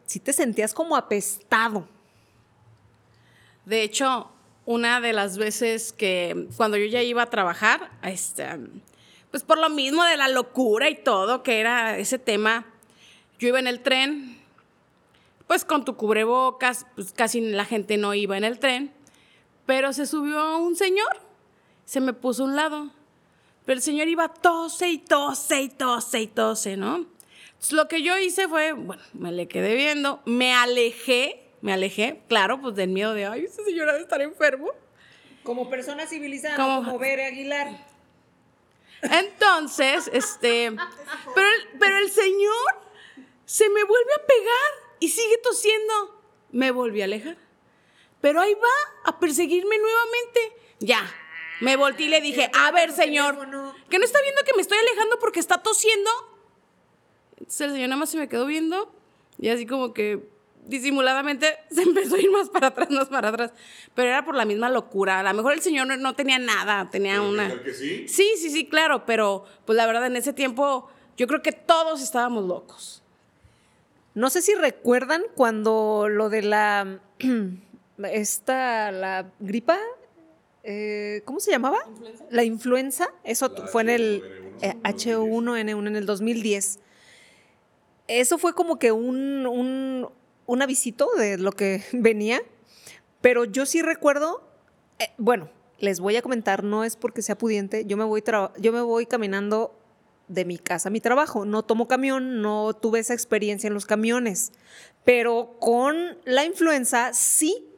[SPEAKER 3] sí, te sentías como apestado.
[SPEAKER 1] De hecho, una de las veces que cuando yo ya iba a trabajar, este, pues por lo mismo de la locura y todo, que era ese tema, yo iba en el tren, pues con tu cubrebocas, pues casi la gente no iba en el tren, pero se subió un señor, se me puso a un lado pero el señor iba tose y tose y tose y tose, ¿no? Entonces, lo que yo hice fue, bueno, me le quedé viendo, me alejé, me alejé, claro, pues del miedo de, ay, ese señor ha de estar enfermo.
[SPEAKER 3] Como persona civilizada, como, como Bere Aguilar.
[SPEAKER 1] Entonces, este, pero el, pero el señor se me vuelve a pegar y sigue tosiendo. Me volví a alejar. Pero ahí va a perseguirme nuevamente. Ya, me volteé y le dije, a ver, señor, ¿que no está viendo que me estoy alejando porque está tosiendo? Entonces el señor nada más se me quedó viendo y así como que disimuladamente se empezó a ir más para atrás, más para atrás. Pero era por la misma locura. A lo mejor el señor no, tenía nada, tenía una...
[SPEAKER 2] Que sí?
[SPEAKER 1] sí, sí, sí, claro, pero pues la verdad en ese tiempo yo creo que todos estábamos locos.
[SPEAKER 3] No sé si recuerdan cuando lo de la... esta, la gripa eh, ¿cómo se llamaba? La influenza. Eso fue en el H1N1 en el 2010. Eso fue como que un, un, avisito de lo que venía, pero yo sí recuerdo, eh, bueno, les voy a comentar, no es porque sea pudiente, yo me voy, yo me voy caminando de mi casa a mi trabajo. No tomo camión, no tuve esa experiencia en los camiones, pero con la influenza sí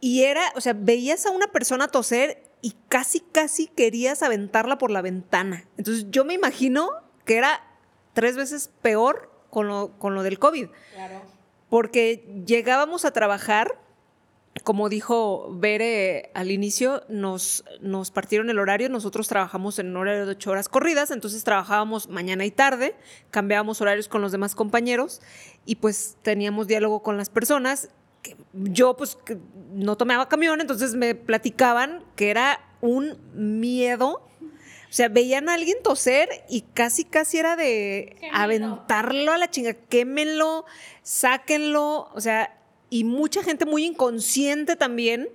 [SPEAKER 3] y era, o sea, veías a una persona toser y casi, casi querías aventarla por la ventana. Entonces yo me imagino que era tres veces peor con lo, con lo del COVID. Claro. Porque llegábamos a trabajar, como dijo Bere al inicio, nos, nos partieron el horario, nosotros trabajamos en un horario de ocho horas corridas, entonces trabajábamos mañana y tarde, cambiábamos horarios con los demás compañeros y pues teníamos diálogo con las personas yo pues no tomaba camión, entonces me platicaban que era un miedo. O sea, veían a alguien toser y casi, casi era de aventarlo a la chinga, quémenlo, sáquenlo. O sea, y mucha gente muy inconsciente también.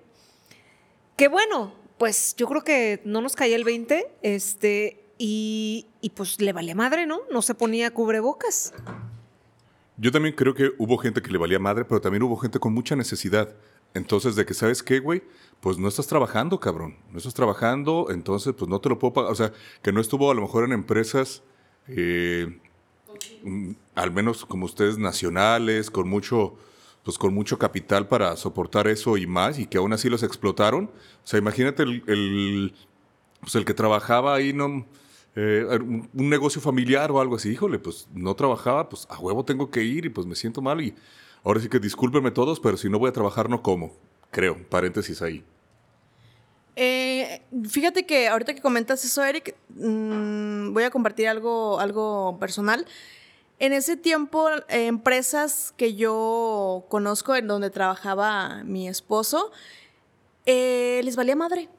[SPEAKER 3] Que bueno, pues yo creo que no nos caía el 20, este, y, y pues le valía madre, ¿no? No se ponía cubrebocas.
[SPEAKER 2] Yo también creo que hubo gente que le valía madre, pero también hubo gente con mucha necesidad. Entonces, de que, ¿sabes qué, güey? Pues no estás trabajando, cabrón. No estás trabajando, entonces, pues no te lo puedo pagar. O sea, que no estuvo a lo mejor en empresas, eh, mm, al menos como ustedes, nacionales, con mucho, pues con mucho capital para soportar eso y más, y que aún así los explotaron. O sea, imagínate el, el, pues el que trabajaba ahí, no eh, un negocio familiar o algo así, híjole, pues no trabajaba, pues a huevo tengo que ir y pues me siento mal y ahora sí que discúlpenme todos, pero si no voy a trabajar no como, creo, paréntesis ahí.
[SPEAKER 4] Eh, fíjate que ahorita que comentas eso, Eric, mm, voy a compartir algo, algo personal. En ese tiempo, empresas que yo conozco en donde trabajaba mi esposo, eh, les valía madre.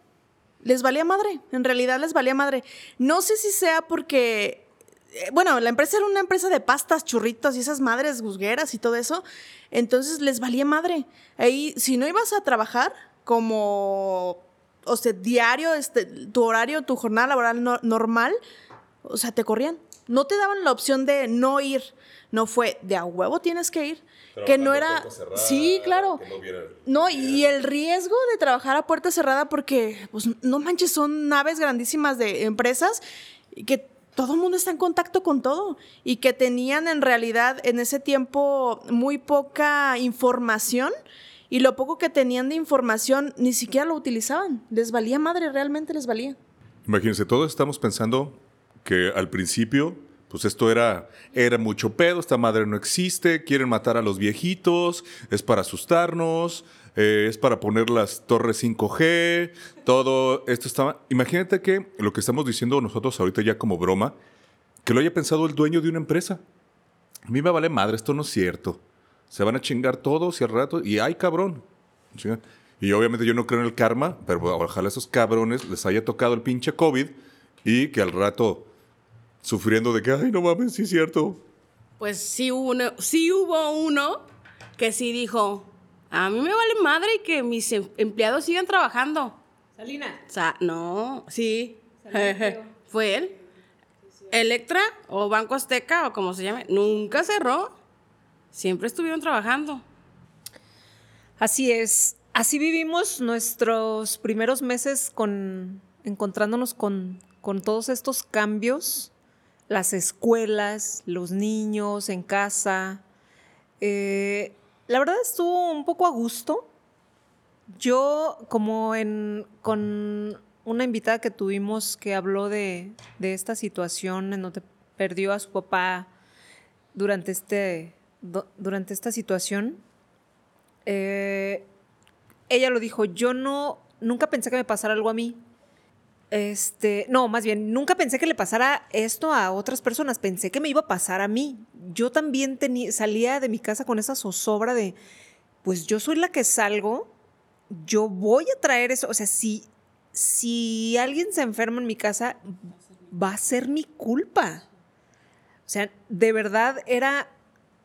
[SPEAKER 4] Les valía madre. En realidad les valía madre. No sé si sea porque. eh, Bueno, la empresa era una empresa de pastas, churritos y esas madres gusgueras y todo eso. Entonces les valía madre. Ahí, si no ibas a trabajar como o sea, diario, este, tu horario, tu jornada laboral no- normal, o sea, te corrían. No te daban la opción de no ir. No fue de a huevo tienes que ir. Que no era. sí, claro. No, y el riesgo de trabajar a puerta cerrada porque, pues, no manches, son naves grandísimas de empresas y que todo el mundo está en contacto con todo y que tenían en realidad en ese tiempo muy poca información y lo poco que tenían de información ni siquiera lo utilizaban. Les valía madre, realmente les valía.
[SPEAKER 2] Imagínense, todos estamos pensando que al principio, pues esto era, era mucho pedo, esta madre no existe, quieren matar a los viejitos, es para asustarnos, eh, es para poner las torres 5G, todo esto estaba... Imagínate que lo que estamos diciendo nosotros ahorita ya como broma, que lo haya pensado el dueño de una empresa. A mí me vale madre, esto no es cierto. Se van a chingar todos y al rato, y ay cabrón. Y obviamente yo no creo en el karma, pero ojalá a esos cabrones les haya tocado el pinche COVID y que al rato sufriendo de que, ay, no mames, sí es cierto.
[SPEAKER 1] Pues sí hubo, uno, sí hubo uno que sí dijo, a mí me vale madre que mis em- empleados sigan trabajando.
[SPEAKER 3] Salina.
[SPEAKER 1] O sea, no, sí. Fue él. Electra o Banco Azteca o como se llame, nunca cerró. Siempre estuvieron trabajando.
[SPEAKER 3] Así es. Así vivimos nuestros primeros meses con encontrándonos con, con todos estos cambios, las escuelas, los niños en casa. Eh, la verdad estuvo un poco a gusto. Yo, como en, con una invitada que tuvimos que habló de, de esta situación en donde perdió a su papá durante, este, durante esta situación, eh, ella lo dijo, yo no, nunca pensé que me pasara algo a mí. Este, no, más bien, nunca pensé que le pasara esto a otras personas, pensé que me iba a pasar a mí. Yo también tenía, salía de mi casa con esa zozobra de, pues yo soy la que salgo, yo voy a traer eso, o sea, si, si alguien se enferma en mi casa, va a ser mi culpa. O sea, de verdad era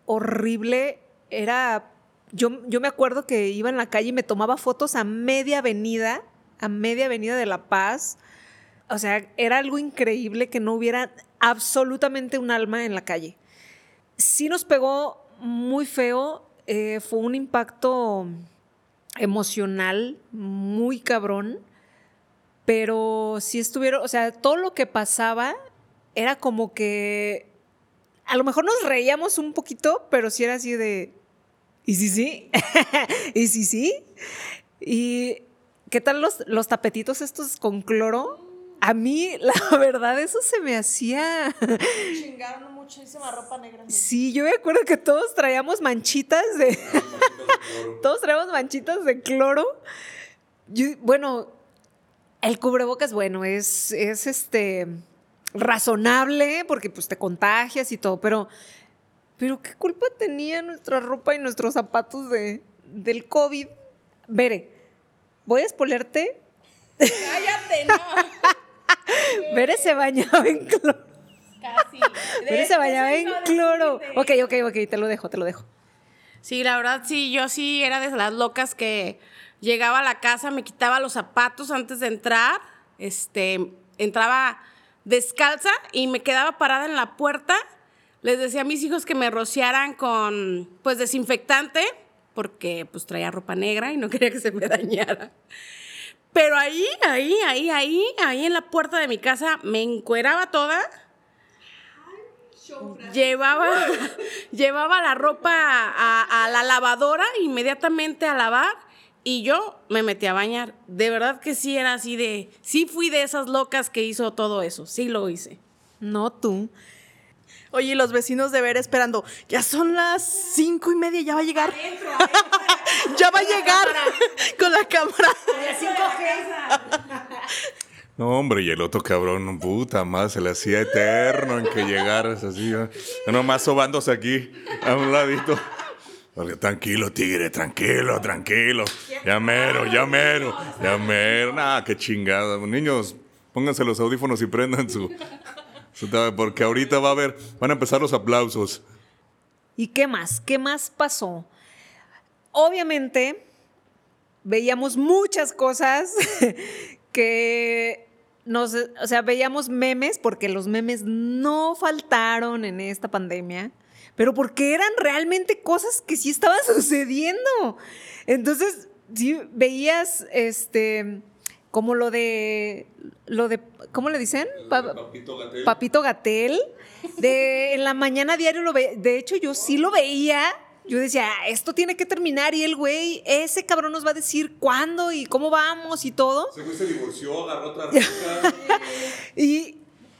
[SPEAKER 3] horrible, era... Yo, yo me acuerdo que iba en la calle y me tomaba fotos a media avenida, a media avenida de La Paz. O sea, era algo increíble que no hubiera absolutamente un alma en la calle. Sí nos pegó muy feo, eh, fue un impacto emocional muy cabrón, pero sí estuvieron, o sea, todo lo que pasaba era como que a lo mejor nos reíamos un poquito, pero sí era así de, ¿y sí sí? ¿Y sí sí? ¿Y qué tal los, los tapetitos estos con cloro? A mí, la verdad, eso se me hacía...
[SPEAKER 4] Chingaron muchísima ropa negra.
[SPEAKER 3] Sí, yo me acuerdo que todos traíamos manchitas de... todos traíamos manchitas de cloro. Yo- bueno, el cubrebocas, bueno, es, es este razonable porque pues te contagias y todo, pero, pero ¿qué culpa tenía nuestra ropa y nuestros zapatos de, del COVID? Bere, voy a espolerte.
[SPEAKER 1] Cállate, no.
[SPEAKER 3] Bere se bañaba en cloro.
[SPEAKER 1] Casi.
[SPEAKER 3] Bere se bañaba en cloro. Ok, ok, ok, te lo dejo, te lo dejo.
[SPEAKER 1] Sí, la verdad, sí, yo sí era de las locas que llegaba a la casa, me quitaba los zapatos antes de entrar, este, entraba descalza y me quedaba parada en la puerta. Les decía a mis hijos que me rociaran con, pues, desinfectante porque pues traía ropa negra y no quería que se me dañara. Pero ahí, ahí, ahí, ahí, ahí en la puerta de mi casa me encueraba toda. Llevaba, llevaba la ropa a, a la lavadora inmediatamente a lavar y yo me metí a bañar. De verdad que sí era así de, sí fui de esas locas que hizo todo eso, sí lo hice.
[SPEAKER 3] No tú.
[SPEAKER 4] Oye, los vecinos de ver esperando, ya son las cinco y media, ya va a llegar. Ya va a llegar con la cámara.
[SPEAKER 2] No, hombre, y el otro cabrón, puta más, se le hacía eterno en que llegaras así. ¿no? nomás sobándose aquí, a un ladito. Porque tranquilo, tigre, tranquilo, tranquilo. Ya mero, ya mero, ya mero. Nah, qué chingada. Niños, pónganse los audífonos y prendan su, su Porque ahorita va a haber, van a empezar los aplausos.
[SPEAKER 3] ¿Y qué más? ¿Qué más pasó? Obviamente, veíamos muchas cosas que nos, o sea, veíamos memes, porque los memes no faltaron en esta pandemia, pero porque eran realmente cosas que sí estaban sucediendo. Entonces, sí veías, este, como lo de, lo de, ¿cómo le dicen? Pa- Papito Gatel. De, en la mañana diario lo. De hecho, yo sí lo veía. Yo decía, "Ah, esto tiene que terminar. Y el güey, ese cabrón nos va a decir cuándo y cómo vamos y todo.
[SPEAKER 2] Se se divorció, agarró otra
[SPEAKER 3] Y,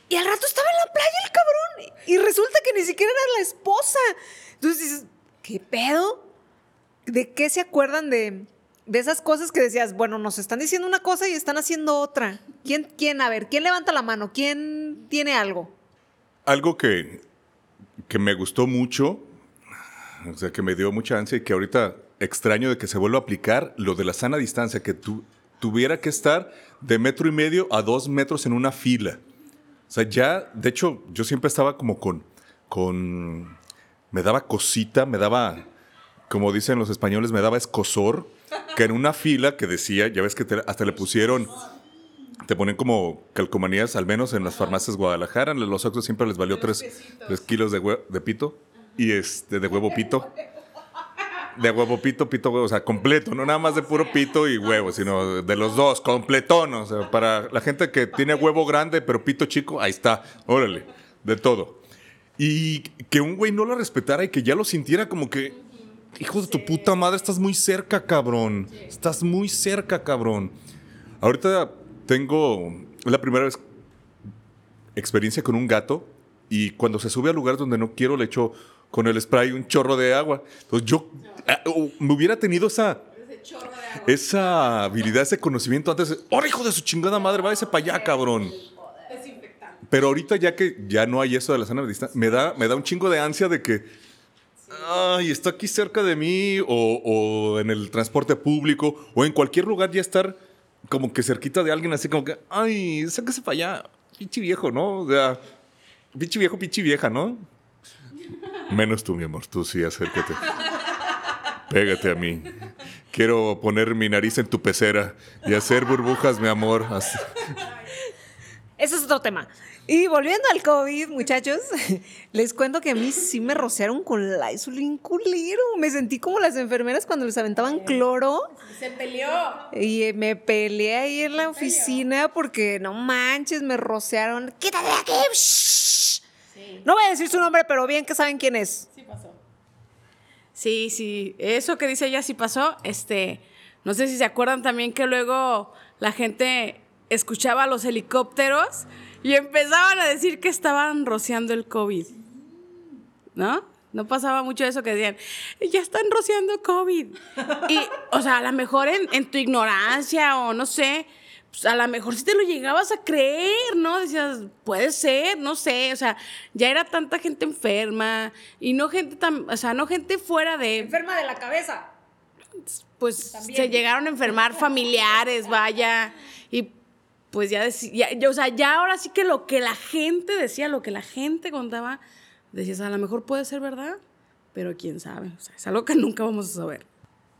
[SPEAKER 3] y al rato estaba en la playa el cabrón. Y resulta que ni siquiera era la esposa. Entonces dices, ¿qué pedo? ¿De qué se acuerdan de, de esas cosas que decías, bueno, nos están diciendo una cosa y están haciendo otra? ¿Quién, quién, a ver, quién levanta la mano? ¿Quién tiene algo?
[SPEAKER 2] Algo que, que me gustó mucho, o sea, que me dio mucha ansia y que ahorita extraño de que se vuelva a aplicar, lo de la sana distancia, que tu, tuviera que estar de metro y medio a dos metros en una fila. O sea, ya, de hecho, yo siempre estaba como con, con, me daba cosita, me daba, como dicen los españoles, me daba escosor, que en una fila que decía, ya ves que te- hasta le pusieron, te ponen como calcomanías, al menos en las farmacias Guadalajara, en los Oxxos siempre les valió tres, tres kilos de pito y este de huevo pito. De huevo pito, pito, huevo, o sea, completo, no nada más de puro pito y huevo, sino de los dos, completón, o sea, para la gente que tiene huevo grande pero pito chico, ahí está, órale, de todo. Y que un güey no lo respetara y que ya lo sintiera como que, hijo de tu puta madre, estás muy cerca, cabrón, estás muy cerca, cabrón. Ahorita tengo, la primera vez experiencia con un gato y cuando se sube a lugares donde no quiero le echo con el spray un chorro de agua. Entonces yo ah, oh, me hubiera tenido esa esa habilidad, ese conocimiento antes. ¡Oh, hijo de su chingada madre! Váyase para allá, cabrón. Pero ahorita ya que ya no hay eso de la sana distancia, me da, me da un chingo de ansia de que, ay, está aquí cerca de mí, o, o en el transporte público, o en cualquier lugar ya estar como que cerquita de alguien, así como que, ay, sáquese para allá, pinche viejo, ¿no? O sea, pinche viejo, pinche vieja, ¿no? Menos tú, mi amor, tú sí, acércate. Pégate a mí. Quiero poner mi nariz en tu pecera y hacer burbujas, mi amor. Así-
[SPEAKER 3] Ese es otro tema. Y volviendo al COVID, muchachos, les cuento que a mí sí me rociaron con Lysol culero. Me sentí como las enfermeras cuando les aventaban cloro.
[SPEAKER 1] Se peleó.
[SPEAKER 3] Y eh, me peleé ahí en la oficina porque no manches, me rociaron. ¡Quítate de aquí! No voy a decir su nombre, pero bien que saben quién es.
[SPEAKER 1] Sí pasó. Sí, sí. Eso que dice ella sí pasó. Este, no sé si se acuerdan también que luego la gente escuchaba los helicópteros y empezaban a decir que estaban rociando el COVID. ¿No? No pasaba mucho eso que decían, ya están rociando COVID. Y, o sea, a lo mejor en, en tu ignorancia o no sé, pues a lo mejor si te lo llegabas a creer, ¿no? Decías, puede ser, no sé, o sea, ya era tanta gente enferma y no gente tan, o sea, no gente fuera de,
[SPEAKER 3] Enferma de la cabeza.
[SPEAKER 1] pues se llegaron a enfermar familiares, vaya, y pues ya decía, o sea, ya ahora sí que lo que la gente decía, lo que la gente contaba, decías, a lo mejor puede ser verdad, pero quién sabe, o sea, es algo que nunca vamos a saber.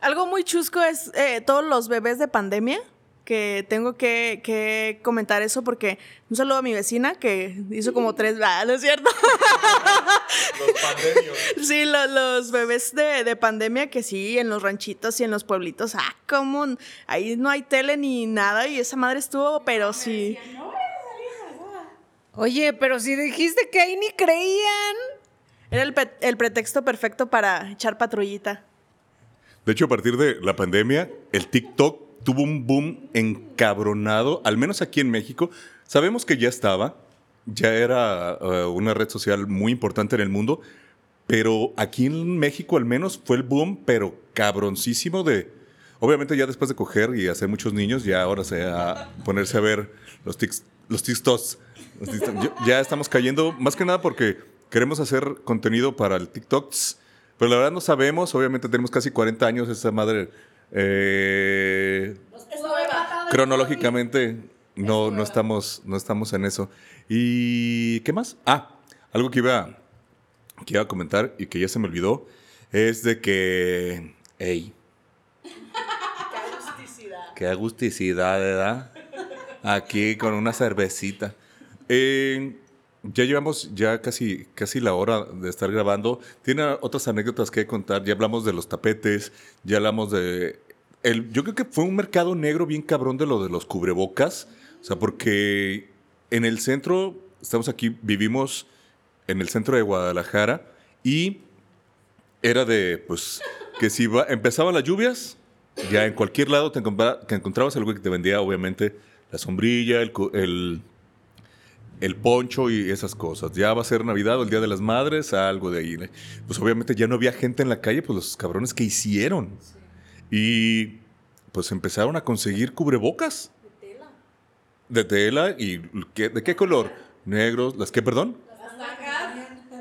[SPEAKER 4] Algo muy chusco es eh, todos los bebés de pandemia que tengo que, que comentar eso porque un saludo a mi vecina que hizo como tres, ah, ¿no es cierto?
[SPEAKER 2] Los pandemios.
[SPEAKER 4] Sí, lo- los bebés de, de pandemia que sí, en los ranchitos y en los pueblitos, ah, como ahí no hay tele ni nada y esa madre estuvo, pero sí.
[SPEAKER 3] Oye, pero si dijiste que ahí ni creían.
[SPEAKER 4] Era el, pe- el pretexto perfecto para echar patrullita.
[SPEAKER 2] De hecho, a partir de la pandemia, el TikTok tuvo un boom encabronado, al menos aquí en México. Sabemos que ya estaba, ya era eh, una red social muy importante en el mundo, pero aquí en México al menos fue el boom, pero cabroncísimo de... Obviamente ya después de coger y hacer muchos niños, ya ahora se a ponerse a ver los, tics- los TikToks. Ya estamos cayendo, más que nada porque queremos hacer contenido para el TikToks, pero la verdad no sabemos, obviamente tenemos casi 40 años, esa madre... eh, cronológicamente no, no, estamos, no estamos en eso. ¿Y qué más? Ah, algo que iba, que iba a comentar y que ya se me olvidó es de que, hey, qué agusticidad, ¿verdad? Aquí con una cervecita. Eh, ya llevamos ya casi, casi la hora de estar grabando. Tiene otras anécdotas que contar. Ya hablamos de los tapetes, ya hablamos de... El, yo creo que fue un mercado negro bien cabrón de lo de los cubrebocas. O sea, porque en el centro, estamos aquí, vivimos en el centro de Guadalajara y era de, pues, que si va- empezaban las lluvias, ya en cualquier lado te encontra- que encontrabas algo que te vendía, obviamente, la sombrilla, el, el, el poncho y esas cosas. Ya va a ser Navidad o el Día de las Madres, algo de ahí. Pues obviamente ya no había gente en la calle, pues los cabrones que hicieron. Y pues empezaron a conseguir cubrebocas. De tela. ¿Y qué- de qué color? Negros. ¿Las qué, perdón?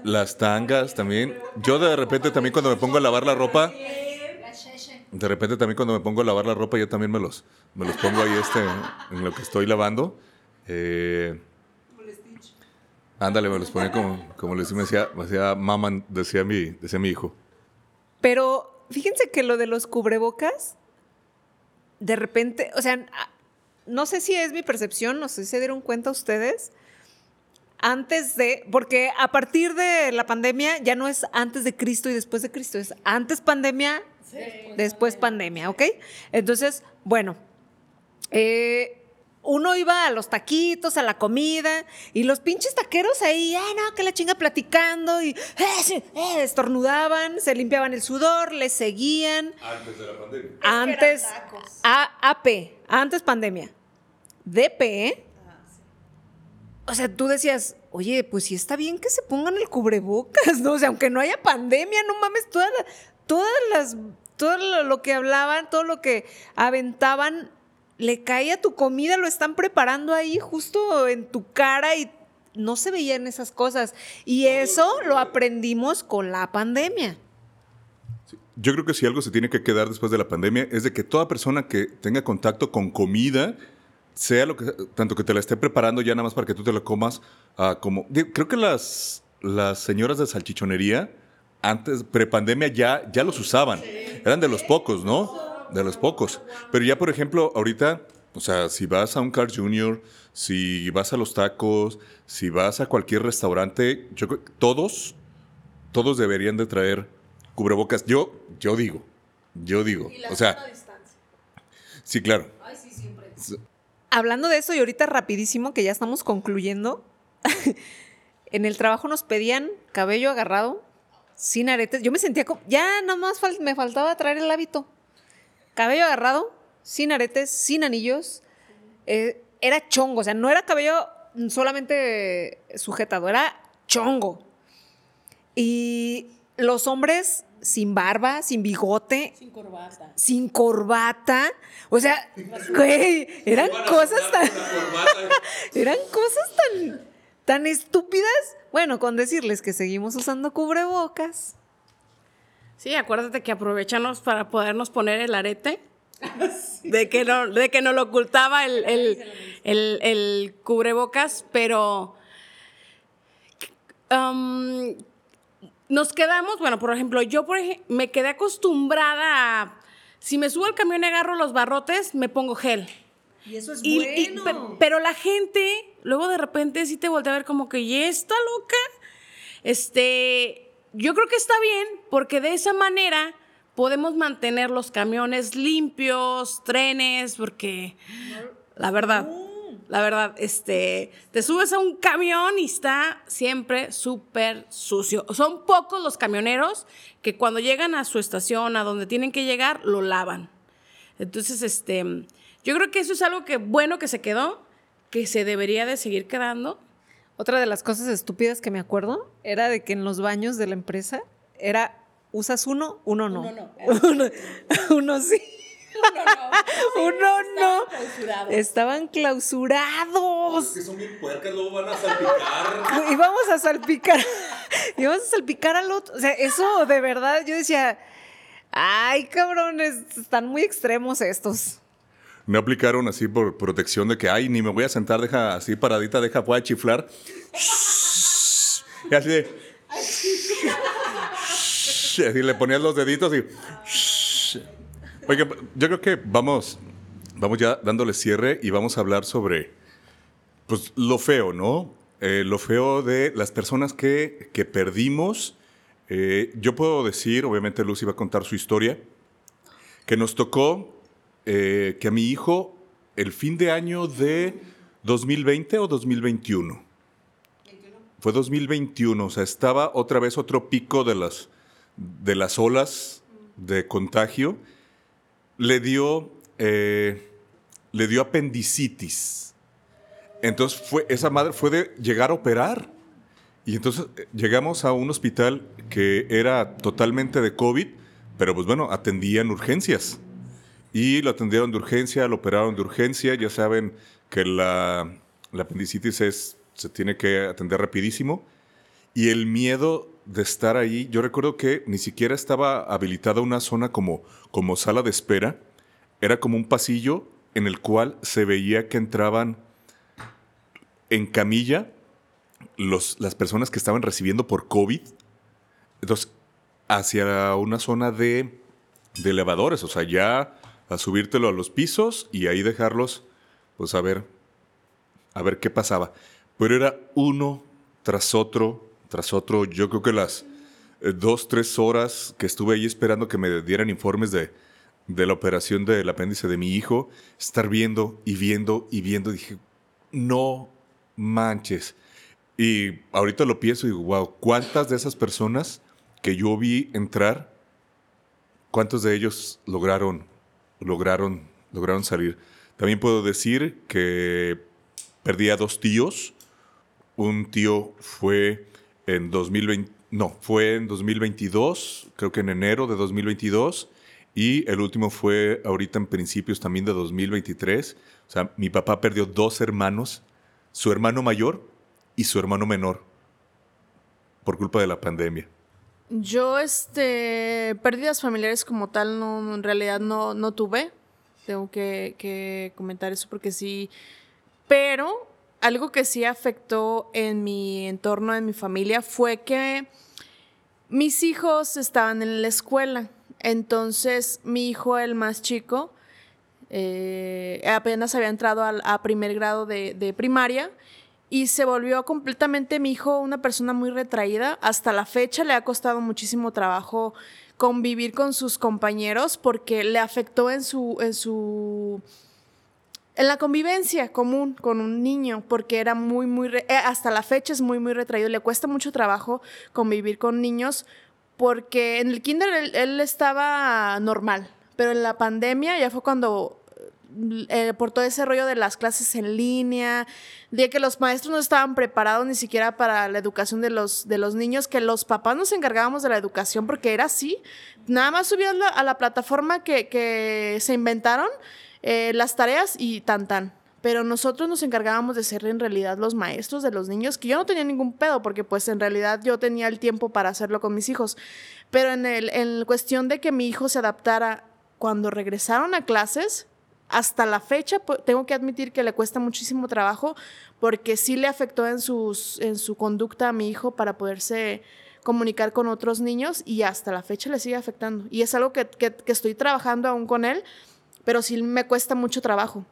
[SPEAKER 2] Las tangas también. Yo de repente también cuando me pongo a lavar la ropa, de repente también cuando me pongo a lavar la ropa, yo también me los, me los pongo ahí este, en lo que estoy lavando. Eh, ándale, me los ponía como, como les me decía, me decía mamá, decía mi, decía mi hijo.
[SPEAKER 3] Pero fíjense que lo de los cubrebocas, de repente, o sea, a- no sé si es mi percepción, no sé si se dieron cuenta ustedes. Antes de, porque a partir de la pandemia ya no es antes de Cristo y después de Cristo, es antes pandemia, después pandemia, ¿ok? Entonces, bueno, eh, uno iba a los taquitos, a la comida, y los pinches taqueros ahí, ah, no, que la chinga platicando, y eh, sí, eh, estornudaban, se limpiaban el sudor, le seguían.
[SPEAKER 2] Antes de la pandemia.
[SPEAKER 3] Antes, A- AP, antes pandemia. DP, o sea, tú decías, oye, pues sí está bien que se pongan el cubrebocas, ¿no? O sea, aunque no haya pandemia, no mames, todas, la- todas las, todo lo que hablaban, todo lo que aventaban, le caía tu comida, lo están preparando ahí justo en tu cara y no se veían esas cosas. Y eso lo aprendimos con la pandemia.
[SPEAKER 2] Yo creo que si algo se tiene que quedar después de la pandemia es de que toda persona que tenga contacto con comida, sea lo que tanto que te la esté preparando ya nada más para que tú te la comas, ah, como creo que las las señoras de salchichonería antes prepandemia ya ya los usaban, eran de los pocos, ¿no? De los pocos. Pero ya por ejemplo ahorita, o sea, si vas a un Carl Jr., si vas a los tacos, si vas a cualquier restaurante, yo creo que todos todos deberían de traer cubrebocas. Yo, yo digo, yo digo. O sea, sí, claro.
[SPEAKER 3] Hablando de eso y ahorita rapidísimo, que ya estamos concluyendo, en el trabajo nos pedían cabello agarrado, sin aretes. Yo me sentía como, ya nada más fal- me faltaba traer el hábito. Cabello agarrado, sin aretes, sin anillos. Eh, era chongo, o sea, no era cabello solamente sujetado, era chongo. Y los hombres sin barba, sin bigote,
[SPEAKER 1] Sin corbata.
[SPEAKER 3] sin corbata. O sea, güey, eran cosas tan. eran cosas tan, tan estúpidas. Bueno, con decirles que seguimos usando cubrebocas.
[SPEAKER 1] Sí, acuérdate que aprovechamos para podernos poner el arete. De que no, de que no lo ocultaba el, el, el- el cubrebocas, pero um, nos quedamos, bueno, por ejemplo, yo por ej- me quedé acostumbrada a, si me subo al camión y agarro los barrotes, me pongo gel.
[SPEAKER 3] Y eso es
[SPEAKER 1] Y-
[SPEAKER 3] bueno.
[SPEAKER 1] pe- pero la gente, luego de repente sí te voltea a ver como que, ¿y esta loca? Este, yo creo que está bien, porque de esa manera podemos mantener los camiones limpios, trenes, porque la verdad, la verdad, este, te subes a un camión y está siempre súper sucio. Son pocos los camioneros que cuando llegan a su estación, a donde tienen que llegar, lo lavan. Entonces, este, yo creo que eso es algo que bueno que se quedó, que se debería de seguir quedando.
[SPEAKER 3] Otra de las cosas estúpidas que me acuerdo era de que en los baños de la empresa era usas uno, uno no.
[SPEAKER 1] Uno no.
[SPEAKER 3] Uno, uno sí. Uno no. Estaban clausurados.
[SPEAKER 2] Que son bien puercas, luego van a salpicar.
[SPEAKER 3] Íbamos a salpicar. Íbamos a salpicar al otro. O sea, eso de verdad yo decía, ay, cabrones, están muy extremos estos.
[SPEAKER 2] No aplicaron así por protección de que, ay, ni me voy a sentar, deja así paradita, deja, voy a chiflar. Y así de. Así le ponías los deditos y. Oye, yo creo que vamos, vamos ya dándole cierre y vamos a hablar sobre, pues, lo feo, ¿no? Eh, lo feo de las personas que, que perdimos. Eh, yo puedo decir, obviamente Lucy va a contar su historia, que nos tocó eh, que a mi hijo el fin de año de 2020 o 2021. Fue 2021, o sea, estaba otra vez otro pico de las, de las olas de contagio. Le dio, eh, le dio apendicitis. Entonces fue, esa madre fue de llegar a operar. Y entonces eh, llegamos a un hospital que era totalmente de COVID, pero pues bueno, atendían urgencias. Y lo atendieron de urgencia, lo operaron de urgencia. Ya saben que la, la apendicitis es, se tiene que atender rapidísimo. Y el miedo de estar ahí, yo recuerdo que ni siquiera estaba habilitada una zona como, como sala de espera. Era como un pasillo en el cual se veía que entraban en camilla los, las personas que estaban recibiendo por COVID. Entonces, hacia una zona de, de elevadores, o sea, ya a subírtelo a los pisos y ahí dejarlos, pues a ver, a ver qué pasaba. Pero era uno tras otro, tras otro. Yo creo que las eh, dos, tres horas que estuve ahí esperando que me dieran informes de, de la operación del apéndice de mi hijo, estar viendo y viendo y viendo, dije, no manches. Y ahorita lo pienso y digo, wow, ¿cuántas de esas personas que yo vi entrar, cuántos de ellos lograron, lograron, lograron salir? También puedo decir que perdí a dos tíos. Un tío fue en 2020, no, fue en 2022, creo que en enero de 2022. Y el último fue ahorita en principios también de 2023. O sea, mi papá perdió dos hermanos, su hermano mayor y su hermano menor, por culpa de la pandemia.
[SPEAKER 4] Yo, este, pérdidas familiares como tal, no, en realidad no, no tuve. Tengo que, que comentar eso porque sí. Pero algo que sí afectó en mi entorno, en mi familia, fue que mis hijos estaban en la escuela. Entonces, mi hijo, el más chico, eh, apenas había entrado a, primer grado de, de primaria y se volvió completamente mi hijo una persona muy retraída. Hasta la fecha le ha costado muchísimo trabajo convivir con sus compañeros porque le afectó en su, en su en la convivencia común con un niño, porque era muy, muy, eh, hasta la fecha es muy, muy retraído. Le cuesta mucho trabajo convivir con niños, porque en el kinder él, él estaba normal, pero en la pandemia ya fue cuando, eh, por todo ese rollo de las clases en línea, de que los maestros no estaban preparados ni siquiera para la educación de los, de los niños, que los papás nos encargábamos de la educación, porque era así. Nada más subías a la plataforma que, que se inventaron eh, las tareas y tan tan. Pero nosotros nos encargábamos de ser en realidad los maestros de los niños, que yo no tenía ningún pedo, porque pues en realidad yo tenía el tiempo para hacerlo con mis hijos. Pero en, el, en cuestión de que mi hijo se adaptara cuando regresaron a clases, hasta la fecha tengo que admitir que le cuesta muchísimo trabajo, porque sí le afectó en, en su conducta a mi hijo para poderse comunicar con otros niños y hasta la fecha le sigue afectando. Y es algo que, que- que estoy trabajando aún con él, pero sí me cuesta mucho trabajo.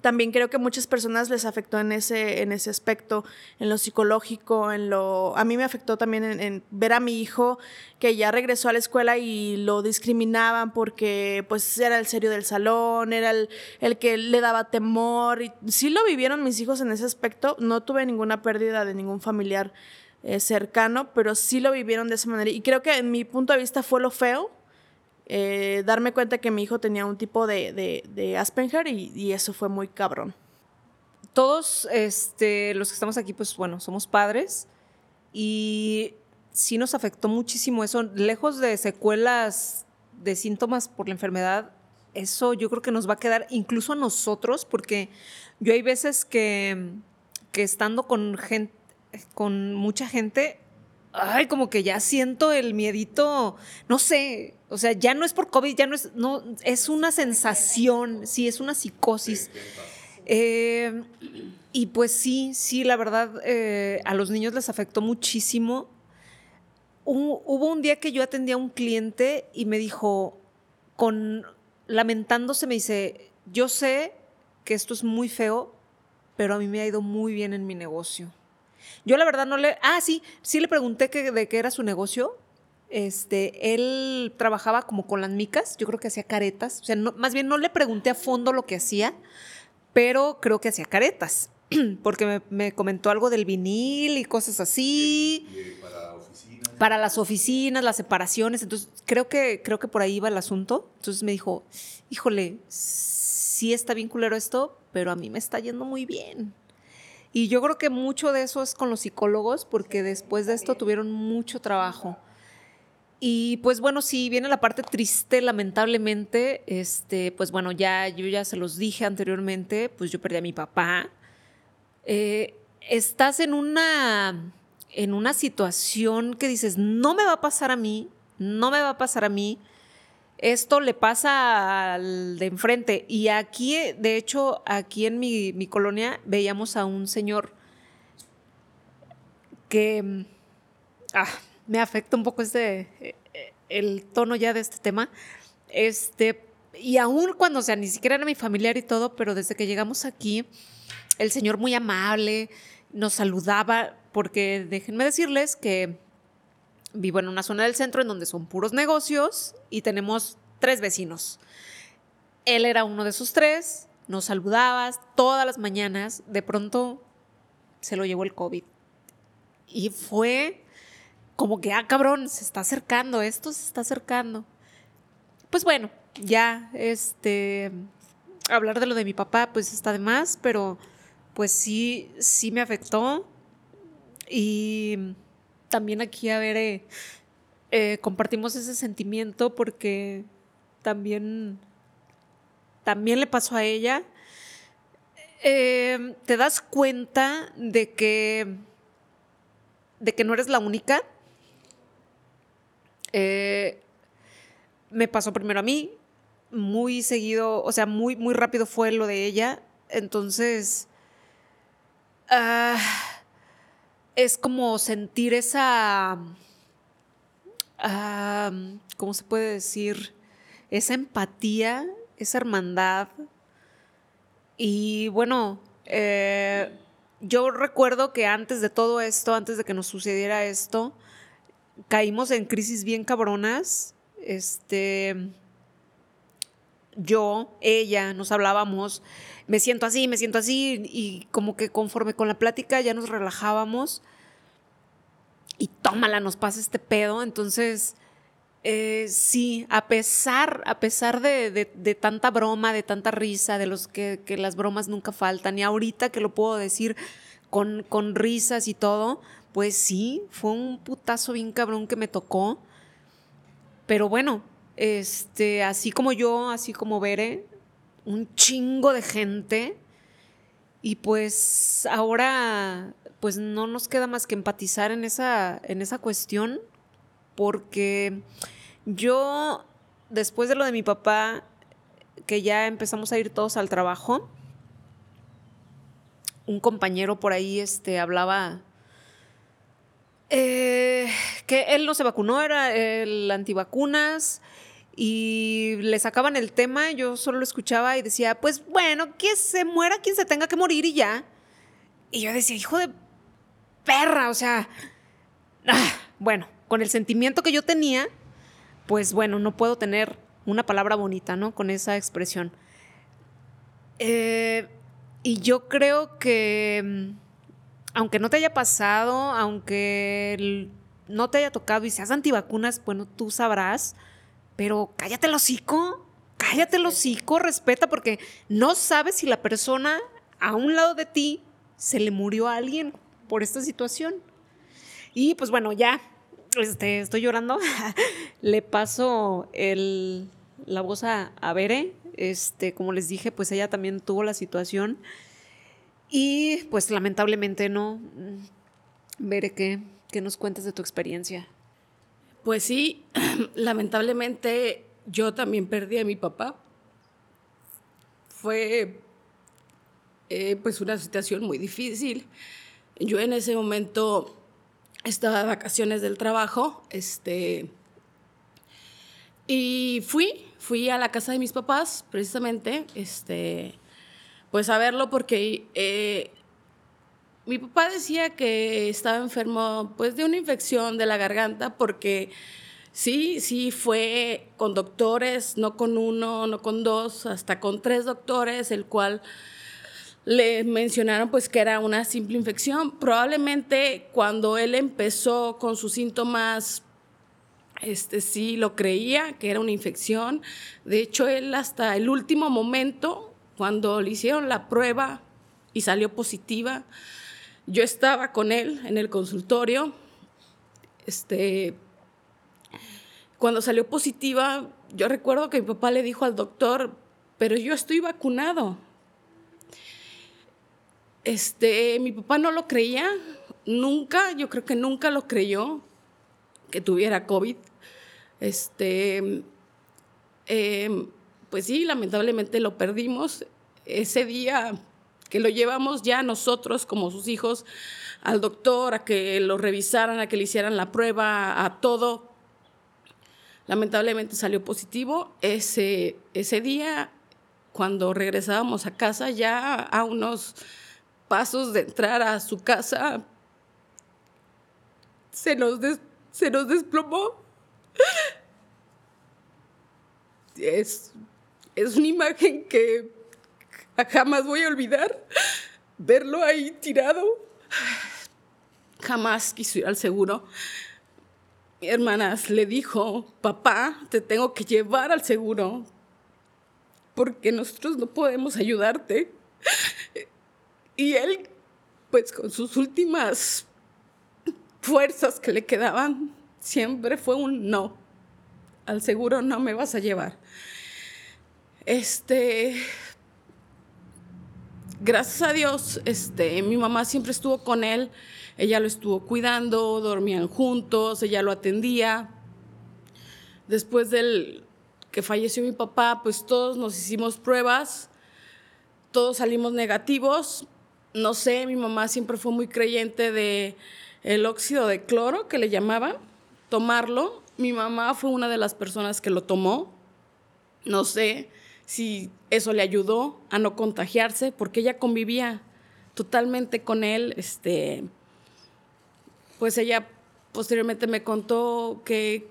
[SPEAKER 4] También creo que muchas personas les afectó en ese, en ese aspecto, en lo psicológico, en lo... A mí me afectó también en, ver a mi hijo que ya regresó a la escuela y lo discriminaban porque pues era el serio del salón, era el, el que le daba temor. Y sí lo vivieron mis hijos en ese aspecto, no tuve ninguna pérdida de ningún familiar eh, cercano, pero sí lo vivieron de esa manera. Y creo que en mi punto de vista fue lo feo, eh, darme cuenta que mi hijo tenía un tipo de, de, Asperger y, eso fue muy cabrón.
[SPEAKER 3] Todos este, los que estamos aquí, pues bueno, somos padres y sí nos afectó muchísimo eso, lejos de secuelas de síntomas por la enfermedad, eso yo creo que nos va a quedar incluso a nosotros, porque yo hay veces que, que estando con gente, con mucha gente, ay, como que ya siento el miedito, no sé, o sea, ya no es por COVID, ya no es, no, es una sensación, sí, es una psicosis. Eh, y pues sí, sí, la verdad, eh, a los niños les afectó muchísimo. Hubo, un día que yo atendía a un cliente y me dijo, con lamentándose, me dice, yo sé que esto es muy feo, pero a mí me ha ido muy bien en mi negocio. Yo la verdad no le... Ah, sí, sí le pregunté que, de qué era su negocio. Este, él trabajaba como con las micas, yo creo que hacía caretas. O sea, más bien no le pregunté a fondo lo que hacía, pero creo que hacía caretas. Porque me, comentó algo del vinil y cosas así. para oficinas. Para las oficinas, las separaciones. Entonces, creo que, creo que por ahí iba el asunto. Entonces me dijo, híjole, sí está bien culero esto, pero a mí me está yendo muy bien. Y yo creo que mucho de eso es con los psicólogos, porque después de esto tuvieron mucho trabajo. Y pues bueno, si viene la parte triste, lamentablemente, este, pues bueno, ya yo ya se los dije anteriormente, pues yo perdí a mi papá. Eh, estás en una, en una situación que dices, no me va a pasar a mí, no me va a pasar a mí esto le pasa al de enfrente. Y aquí, de hecho, aquí en mi, colonia veíamos a un señor que mm, ah, me afecta un poco este, eh, el tono ya de este tema. Este, y aún cuando, o sea, ni siquiera era mi familiar y todo, pero desde que llegamos aquí, el señor muy amable, nos saludaba, porque déjenme decirles que vivo en una zona del centro en donde son puros negocios y tenemos tres vecinos. Él era uno de esos tres, nos saludabas todas las mañanas, de pronto se lo llevó el COVID. Y fue como que, ah, cabrón, se está acercando, esto se está acercando. Pues bueno, ya, este, hablar de lo de mi papá, pues está de más, pero pues sí, sí me afectó. Y también aquí, a ver, eh, eh, compartimos ese sentimiento porque también, también le pasó a ella. Eh, te das cuenta de que, de que no eres la única. Me pasó primero a mí, muy seguido, o sea, muy, muy rápido fue lo de ella. Entonces, ah, es como sentir esa, ¿cómo se puede decir? Esa empatía, esa hermandad. Y bueno, eh, yo recuerdo que antes de todo esto, antes de que nos sucediera esto, caímos en crisis bien cabronas. Este, yo, ella, nos hablábamos me siento así, me siento así, y como que conforme con la plática ya nos relajábamos y tómala, nos pasa este pedo. Entonces, eh, sí, a pesar, a pesar de, tanta broma, de tanta risa, de los que, las bromas nunca faltan, y ahorita que lo puedo decir con, con risas y todo, pues sí, fue un putazo bien cabrón que me tocó. Pero bueno, este, así como yo, así como Bere, un chingo de gente y pues ahora pues no nos queda más que empatizar en esa, en esa cuestión porque yo después de lo de mi papá que ya empezamos a ir todos al trabajo un compañero por ahí este, hablaba eh, que él no se vacunó, era el antivacunas y le sacaban el tema, yo solo lo escuchaba y decía, pues bueno, que se muera quien se tenga que morir y ya. Y yo decía, hijo de perra, o sea, ah, bueno, con el sentimiento que yo tenía, pues bueno, no puedo tener una palabra bonita, ¿no? Con esa expresión. Eh, y yo creo que, mm, aunque no te haya pasado, aunque no te haya tocado y seas antivacunas, bueno, tú sabrás, pero cállate el hocico, cállate el hocico, respeta, porque no sabes si la persona a un lado de ti se le murió a alguien por esta situación. Y pues bueno, ya este, estoy llorando. le paso el, la voz a, a Bere. Este, como les dije, pues ella también tuvo la situación. Y pues lamentablemente no. Bere, ¿qué, qué nos cuentas de tu experiencia?
[SPEAKER 1] Pues sí, lamentablemente yo también perdí a mi papá. Fue eh, pues una situación muy difícil. Yo en ese momento estaba de vacaciones del trabajo, este, y fui, fui a la casa de mis papás, precisamente, este, pues a verlo porque eh, mi papá decía que estaba enfermo, pues de una infección de la garganta, porque sí, sí fue con doctores, no con uno, no con dos, hasta con tres doctores, el cual le mencionaron pues que era una simple infección. Probablemente cuando él empezó con sus síntomas, este sí lo creía que era una infección. De hecho, él hasta el último momento, cuando le hicieron la prueba y salió positiva, yo estaba con él en el consultorio. Este, cuando salió positiva, yo recuerdo que mi papá le dijo al doctor, pero yo estoy vacunado. Este, mi papá no lo creía, nunca, yo creo que nunca lo creyó que tuviera COVID. Este, em, pues sí, lamentablemente lo perdimos. Ese día que lo llevamos ya nosotros como sus hijos al doctor, a que lo revisaran, a que le hicieran la prueba, a todo. Lamentablemente salió positivo. Ese, ese día, cuando regresábamos a casa, ya a unos pasos de entrar a su casa, se nos, se nos desplomó. Es, es una imagen que jamás voy a olvidar. Verlo ahí tirado. Jamás quiso ir al seguro. Mi hermana le dijo, papá, te tengo que llevar al seguro porque nosotros no podemos ayudarte. Y él, pues con sus últimas fuerzas que le quedaban, siempre fue un no. Al seguro no me vas a llevar. Este, gracias a Dios, este, mi mamá siempre estuvo con él. Ella lo estuvo cuidando, dormían juntos, ella lo atendía. Después del que falleció mi papá, pues todos nos hicimos pruebas, todos salimos negativos, no sé, mi mamá siempre fue muy creyente de el óxido de cloro que le llamaban, tomarlo. Mi mamá fue una de las personas que lo tomó. No sé si eso le ayudó a no contagiarse, porque ella convivía totalmente con él. Este, pues ella posteriormente me contó que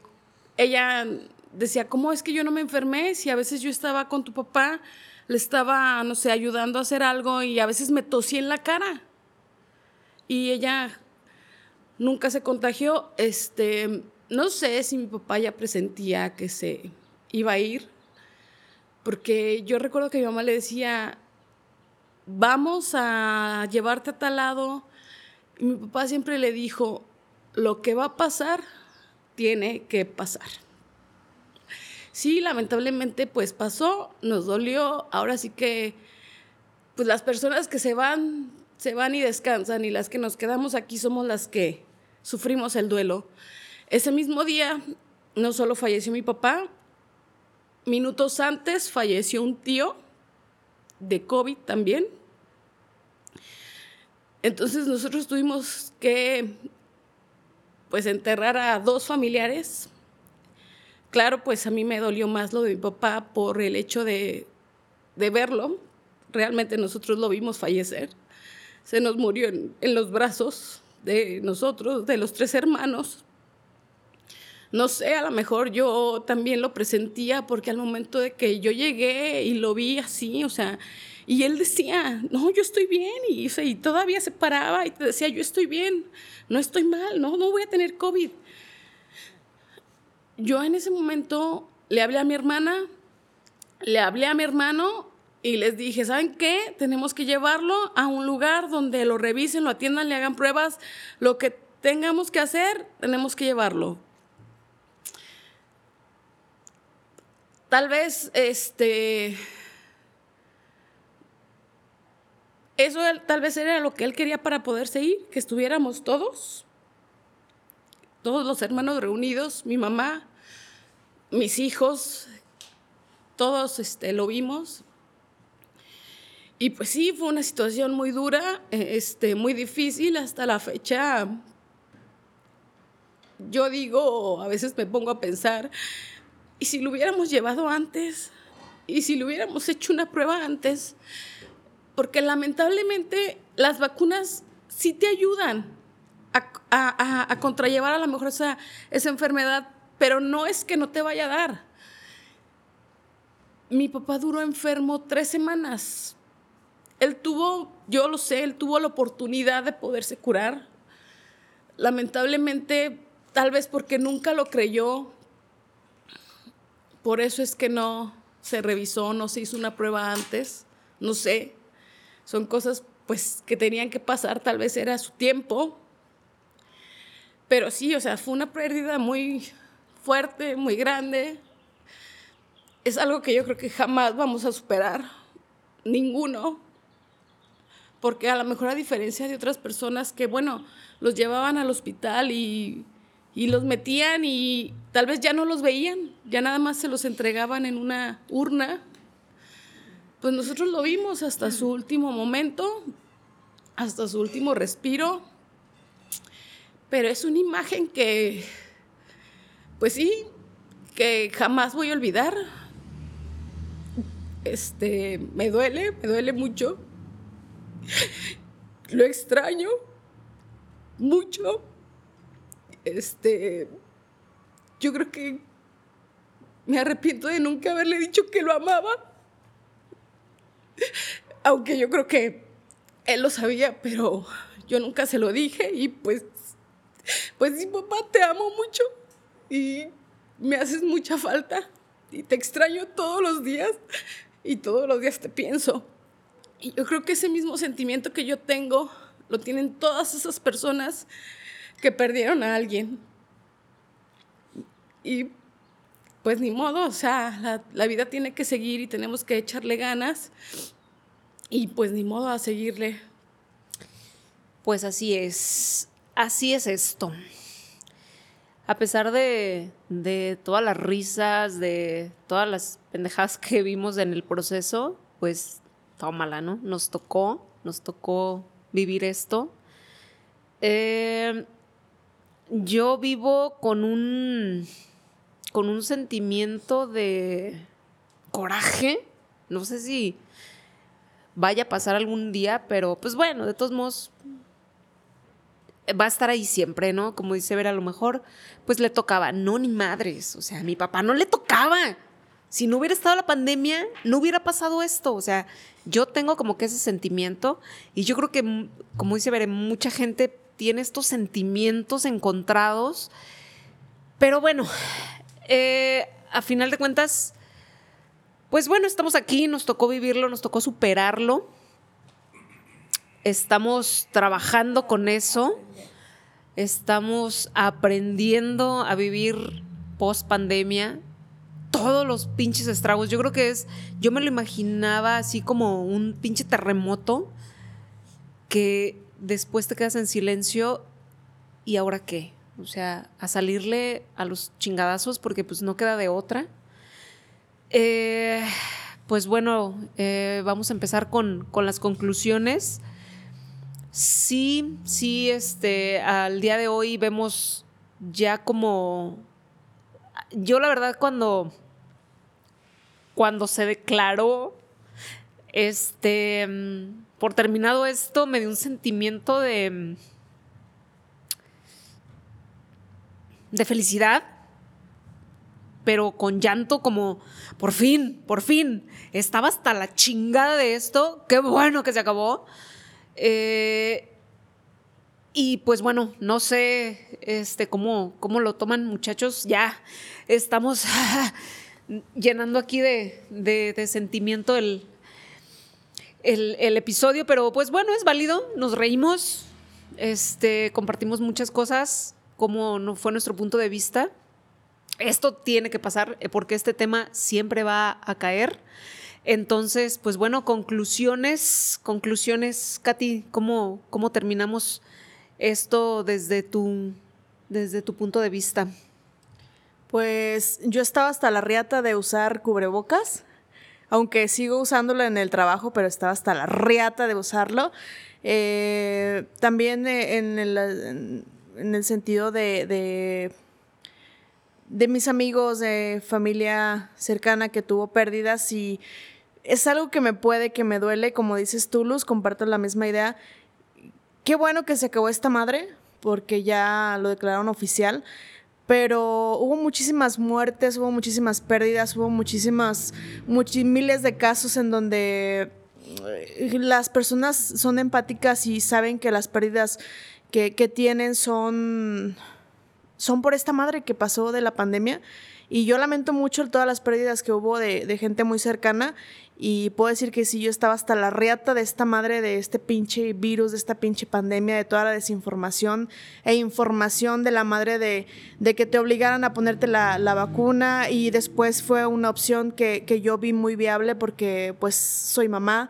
[SPEAKER 1] ella decía, ¿cómo es que yo no me enfermé si a veces yo estaba con tu papá? le estaba, no sé, ayudando a hacer algo y a veces me tosí en la cara. Y ella nunca se contagió. Este, no sé si mi papá ya presentía que se iba a ir, porque yo recuerdo que mi mamá le decía, vamos a llevarte a tal lado. Y mi papá siempre le dijo, lo que va a pasar, tiene que pasar. Sí, lamentablemente pues pasó, nos dolió, ahora sí que pues las personas que se van, se van y descansan y las que nos quedamos aquí somos las que sufrimos el duelo. Ese mismo día no solo falleció mi papá, minutos antes falleció un tío de COVID también. Entonces nosotros tuvimos que pues enterrar a dos familiares claro, pues a mí me dolió más lo de mi papá por el hecho de, de verlo. Realmente nosotros lo vimos fallecer. Se nos murió en, en los brazos de nosotros, de los tres hermanos. No sé, a lo mejor yo también lo presentía porque al momento de que yo llegué y lo vi así, o sea, y él decía, no, yo estoy bien, y, y todavía se paraba y te decía, yo estoy bien, no estoy mal, no, no voy a tener COVID. Yo en ese momento le hablé a mi hermana, le hablé a mi hermano y les dije, ¿saben qué? Tenemos que llevarlo a un lugar donde lo revisen, lo atiendan, le hagan pruebas, lo que tengamos que hacer, tenemos que llevarlo. Tal vez, este, eso tal vez era lo que él quería para poderse ir, que estuviéramos todos, todos los hermanos reunidos, mi mamá, mis hijos, todos este, lo vimos. Y pues sí, fue una situación muy dura, este, muy difícil hasta la fecha. Yo digo, a veces me pongo a pensar, ¿y si lo hubiéramos llevado antes? ¿Y si lo hubiéramos hecho una prueba antes? Porque lamentablemente las vacunas sí te ayudan a, a, a contrallevar a lo mejor esa, esa enfermedad, pero no es que no te vaya a dar. Mi papá duró enfermo tres semanas. Él tuvo, yo lo sé, él tuvo la oportunidad de poderse curar. Lamentablemente, tal vez porque nunca lo creyó, por eso es que no se revisó, no se hizo una prueba antes, no sé. Son cosas pues que tenían que pasar, tal vez era su tiempo. Pero sí, o sea, fue una pérdida muy fuerte, muy grande. Es algo que yo creo que jamás vamos a superar, ninguno. Porque a lo mejor a diferencia de otras personas que, bueno, los llevaban al hospital y, y los metían y tal vez ya no los veían, ya nada más se los entregaban en una urna pues nosotros lo vimos hasta su último momento, hasta su último respiro, pero es una imagen que, pues sí, que jamás voy a olvidar. Este, me duele, me duele mucho. Lo extraño mucho. Este, yo creo que me arrepiento de nunca haberle dicho que lo amaba. Aunque yo creo que él lo sabía, pero yo nunca se lo dije y pues, pues sí, papá, te amo mucho y me haces mucha falta y te extraño todos los días y todos los días te pienso. Y yo creo que ese mismo sentimiento que yo tengo lo tienen todas esas personas que perdieron a alguien. Y pues ni modo, o sea, la, vida tiene que seguir y tenemos que echarle ganas y pues ni modo a seguirle.
[SPEAKER 3] Pues así es, así es esto. A pesar de, de todas las risas, de todas las pendejadas que vimos en el proceso, pues tómala, ¿no? Nos tocó, nos tocó vivir esto. Eh, yo vivo con un con un sentimiento de coraje. No sé si vaya a pasar algún día, pero pues bueno, de todos modos va a estar ahí siempre, ¿no? Como dice Ver, a lo mejor pues le tocaba, no ni madres, o sea, a mi papá no le tocaba. Si no hubiera estado la pandemia, no hubiera pasado esto, o sea, yo tengo como que ese sentimiento y yo creo que, como dice Ver, mucha gente tiene estos sentimientos encontrados, pero bueno, eh, a final de cuentas, pues bueno, estamos aquí, nos tocó vivirlo, nos tocó superarlo. Estamos trabajando con eso. Estamos aprendiendo a vivir post pandemia. Todos los pinches estragos. Yo creo que es. Yo me lo imaginaba así como un pinche terremoto que después te quedas en silencio. ¿Y ahora qué? O sea, a salirle a los chingadazos porque pues no queda de otra. Eh, pues bueno, eh, vamos a empezar con, con, las conclusiones. Sí, sí, este, al día de hoy vemos ya como, yo la verdad cuando, cuando se declaró este, mm, por terminado esto, me dio un sentimiento de, mm, de felicidad, pero con llanto como, por fin, por fin, estaba hasta la chingada de esto, qué bueno que se acabó. Eh, y pues bueno, no sé este, cómo, cómo lo toman muchachos, ya estamos llenando aquí de, de, sentimiento el, el, episodio, pero pues bueno, es válido, nos reímos, este, compartimos muchas cosas, como no fue nuestro punto de vista. Esto tiene que pasar eh, porque este tema siempre va a caer. Entonces, pues bueno, conclusiones, conclusiones, Katy, ¿cómo, cómo terminamos esto desde tu, desde tu punto de vista?
[SPEAKER 4] Pues yo estaba hasta la riata de usar cubrebocas, aunque sigo usándolo en el trabajo, pero estaba hasta la riata de usarlo. Eh, también eh, en el, en el sentido de, de, de, mis amigos, de familia cercana que tuvo pérdidas y es algo que me puede, que me duele, como dices tú, Luz, comparto la misma idea. Qué bueno que se acabó esta madre, porque ya lo declararon oficial, pero hubo muchísimas muertes, hubo muchísimas pérdidas, hubo muchísimas, miles de casos en donde eh, las personas son empáticas y saben que las pérdidas que, tienen son, son por esta madre que pasó de la pandemia. Y yo lamento mucho todas las pérdidas que hubo de, gente muy cercana. Y puedo decir que sí, yo estaba hasta la riata de esta madre, de este pinche virus, de esta pinche pandemia, de toda la desinformación e información de la madre de, de que te obligaran a ponerte la, la, vacuna. Y después fue una opción que, que yo vi muy viable porque pues soy mamá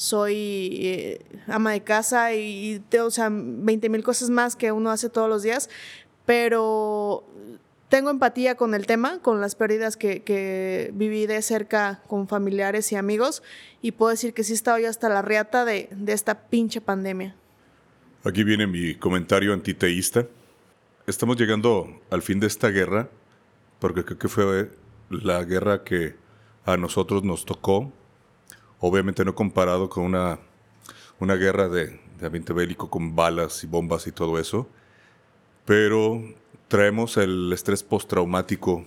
[SPEAKER 4] soy eh, ama de casa y, o sea, 20 mil cosas más que uno hace todos los días, pero tengo empatía con el tema, con las pérdidas que, viví de cerca con familiares y amigos y puedo decir que sí estaba yo hasta la riata de, de esta pinche pandemia.
[SPEAKER 2] Aquí viene mi comentario antiteísta. Estamos llegando al fin de esta guerra, porque creo que fue la guerra que a nosotros nos tocó Obviamente no comparado con una, una guerra de, de ambiente bélico con balas y bombas y todo eso, pero traemos el estrés postraumático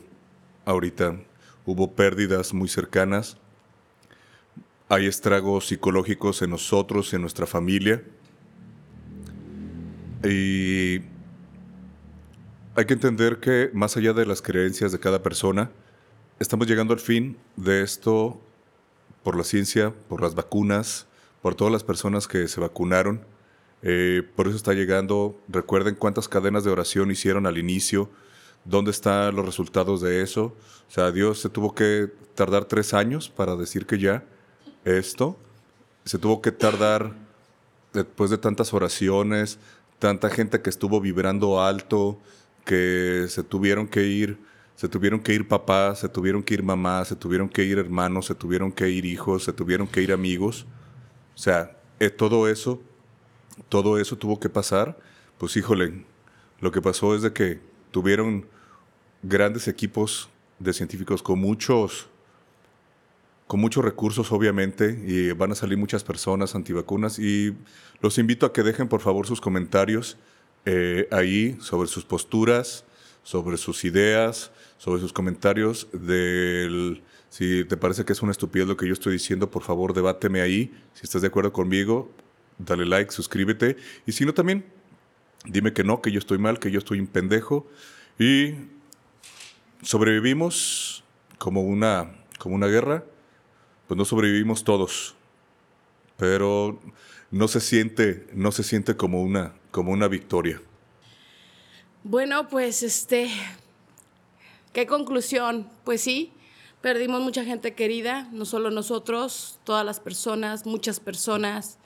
[SPEAKER 2] ahorita. Hubo pérdidas muy cercanas, hay estragos psicológicos en nosotros, en nuestra familia. Y hay que entender que más allá de las creencias de cada persona, estamos llegando al fin de esto por la ciencia, por las vacunas, por todas las personas que se vacunaron. Eh, por eso está llegando. Recuerden cuántas cadenas de oración hicieron al inicio. ¿Dónde están los resultados de eso? O sea, Dios se tuvo que tardar tres años para decir que ya esto. Se tuvo que tardar después de tantas oraciones, tanta gente que estuvo vibrando alto, que se tuvieron que ir se tuvieron que ir papás, se tuvieron que ir mamás, se tuvieron que ir hermanos, se tuvieron que ir hijos, se tuvieron que ir amigos. O sea, eh, todo eso, todo eso tuvo que pasar. Pues híjole, lo que pasó es de que tuvieron grandes equipos de científicos con muchos, con muchos recursos, obviamente, y van a salir muchas personas antivacunas. Y los invito a que dejen, por favor, sus comentarios eh, ahí sobre sus posturas, sobre sus ideas, sobre sus comentarios del... Si te parece que es una estupidez lo que yo estoy diciendo, por favor, debáteme ahí. Si estás de acuerdo conmigo, dale like, suscríbete. Y si no, también dime que no, que yo estoy mal, que yo estoy un pendejo. Y sobrevivimos como una, como una guerra. Pues no sobrevivimos todos. Pero no se siente, no se siente como una, como una victoria.
[SPEAKER 1] Bueno, pues este, ¿qué conclusión? Pues sí, perdimos mucha gente querida, no solo nosotros, todas las personas, muchas personas,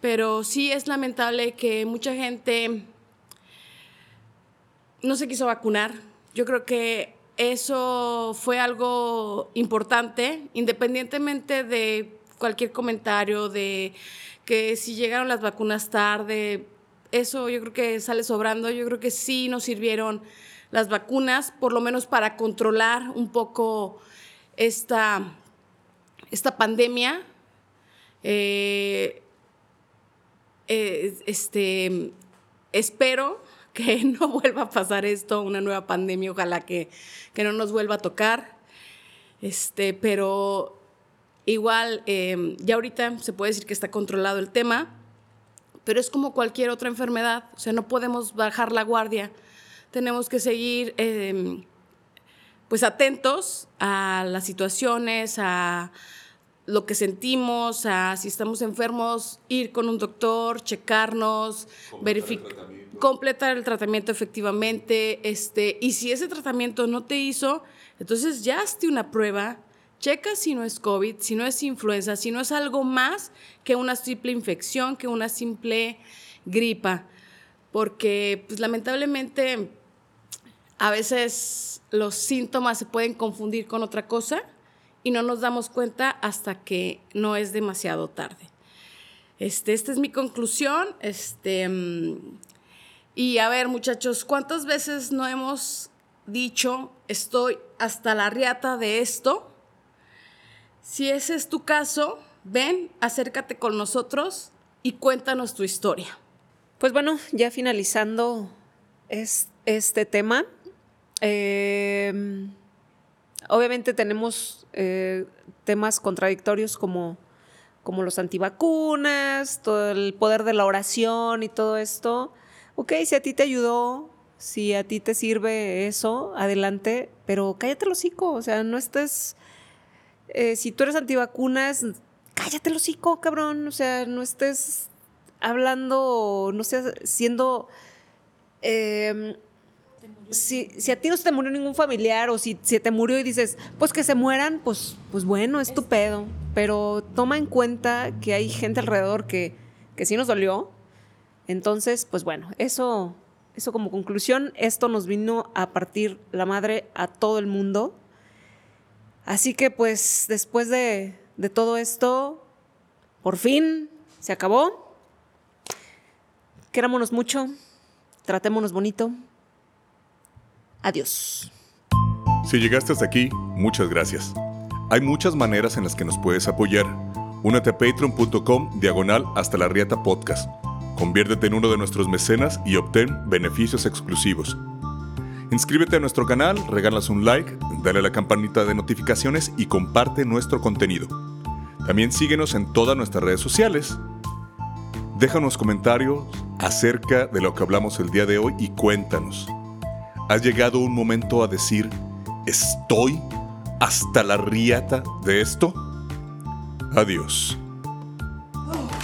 [SPEAKER 1] pero sí es lamentable que mucha gente no se quiso vacunar. Yo creo que eso fue algo importante, independientemente de cualquier comentario, de que si llegaron las vacunas tarde, eso yo creo que sale sobrando. Yo creo que sí nos sirvieron las vacunas, por lo menos para controlar un poco esta, esta pandemia. Eh, eh, este, espero que no vuelva a pasar esto, una nueva pandemia, ojalá que, que no nos vuelva a tocar. Este, pero igual, em, ya ahorita se puede decir que está controlado el tema, pero es como cualquier otra enfermedad, o sea, no podemos bajar la guardia, tenemos que seguir em, pues atentos a las situaciones, a lo que sentimos, a si estamos enfermos, ir con un doctor, checarnos, verificar, completar el tratamiento efectivamente, este, y si ese tratamiento no te hizo, entonces ya hazte una prueba, checa si no es COVID, si no es influenza, si no es algo más que una simple infección, que una simple gripa, porque pues lamentablemente a veces los síntomas se pueden confundir con otra cosa y no nos damos cuenta hasta que no es demasiado tarde. Este, esta es mi conclusión. Este, y a ver, muchachos, ¿cuántas veces no hemos dicho estoy hasta la riata de esto? Si ese es tu caso, ven, acércate con nosotros y cuéntanos tu historia.
[SPEAKER 3] Pues bueno, ya finalizando este tema, eh, obviamente tenemos eh, temas contradictorios como, como los antivacunas, todo el poder de la oración y todo esto. Ok, si a ti te ayudó, si a ti te sirve eso, adelante, pero cállate el hocico, o sea, no estés... Eh, si tú eres antivacunas, cállate el hocico, cabrón, o sea, no estés hablando, no estés siendo... Eh, si, si, a ti no se te murió ningún familiar o si, se te murió y dices, pues que se mueran, pues, pues bueno, es tu pedo. Pero toma en cuenta que hay gente alrededor que, que sí nos dolió. Entonces, pues bueno, eso, eso como conclusión, esto nos vino a partir la madre a todo el mundo. Así que pues después de, de todo esto, por fin se acabó. Querámonos mucho, tratémonos bonito. Adiós.
[SPEAKER 2] Si llegaste hasta aquí, muchas gracias. Hay muchas maneras en las que nos puedes apoyar. Únete a patreon.com diagonal hasta la riata podcast. Conviértete en uno de nuestros mecenas y obtén beneficios exclusivos. Inscríbete a nuestro canal, regalas un like, dale a la campanita de notificaciones y comparte nuestro contenido. También síguenos en todas nuestras redes sociales. Déjanos comentarios acerca de lo que hablamos el día de hoy y cuéntanos ha llegado un momento a decir, estoy hasta la riata de esto? Adiós. Oh.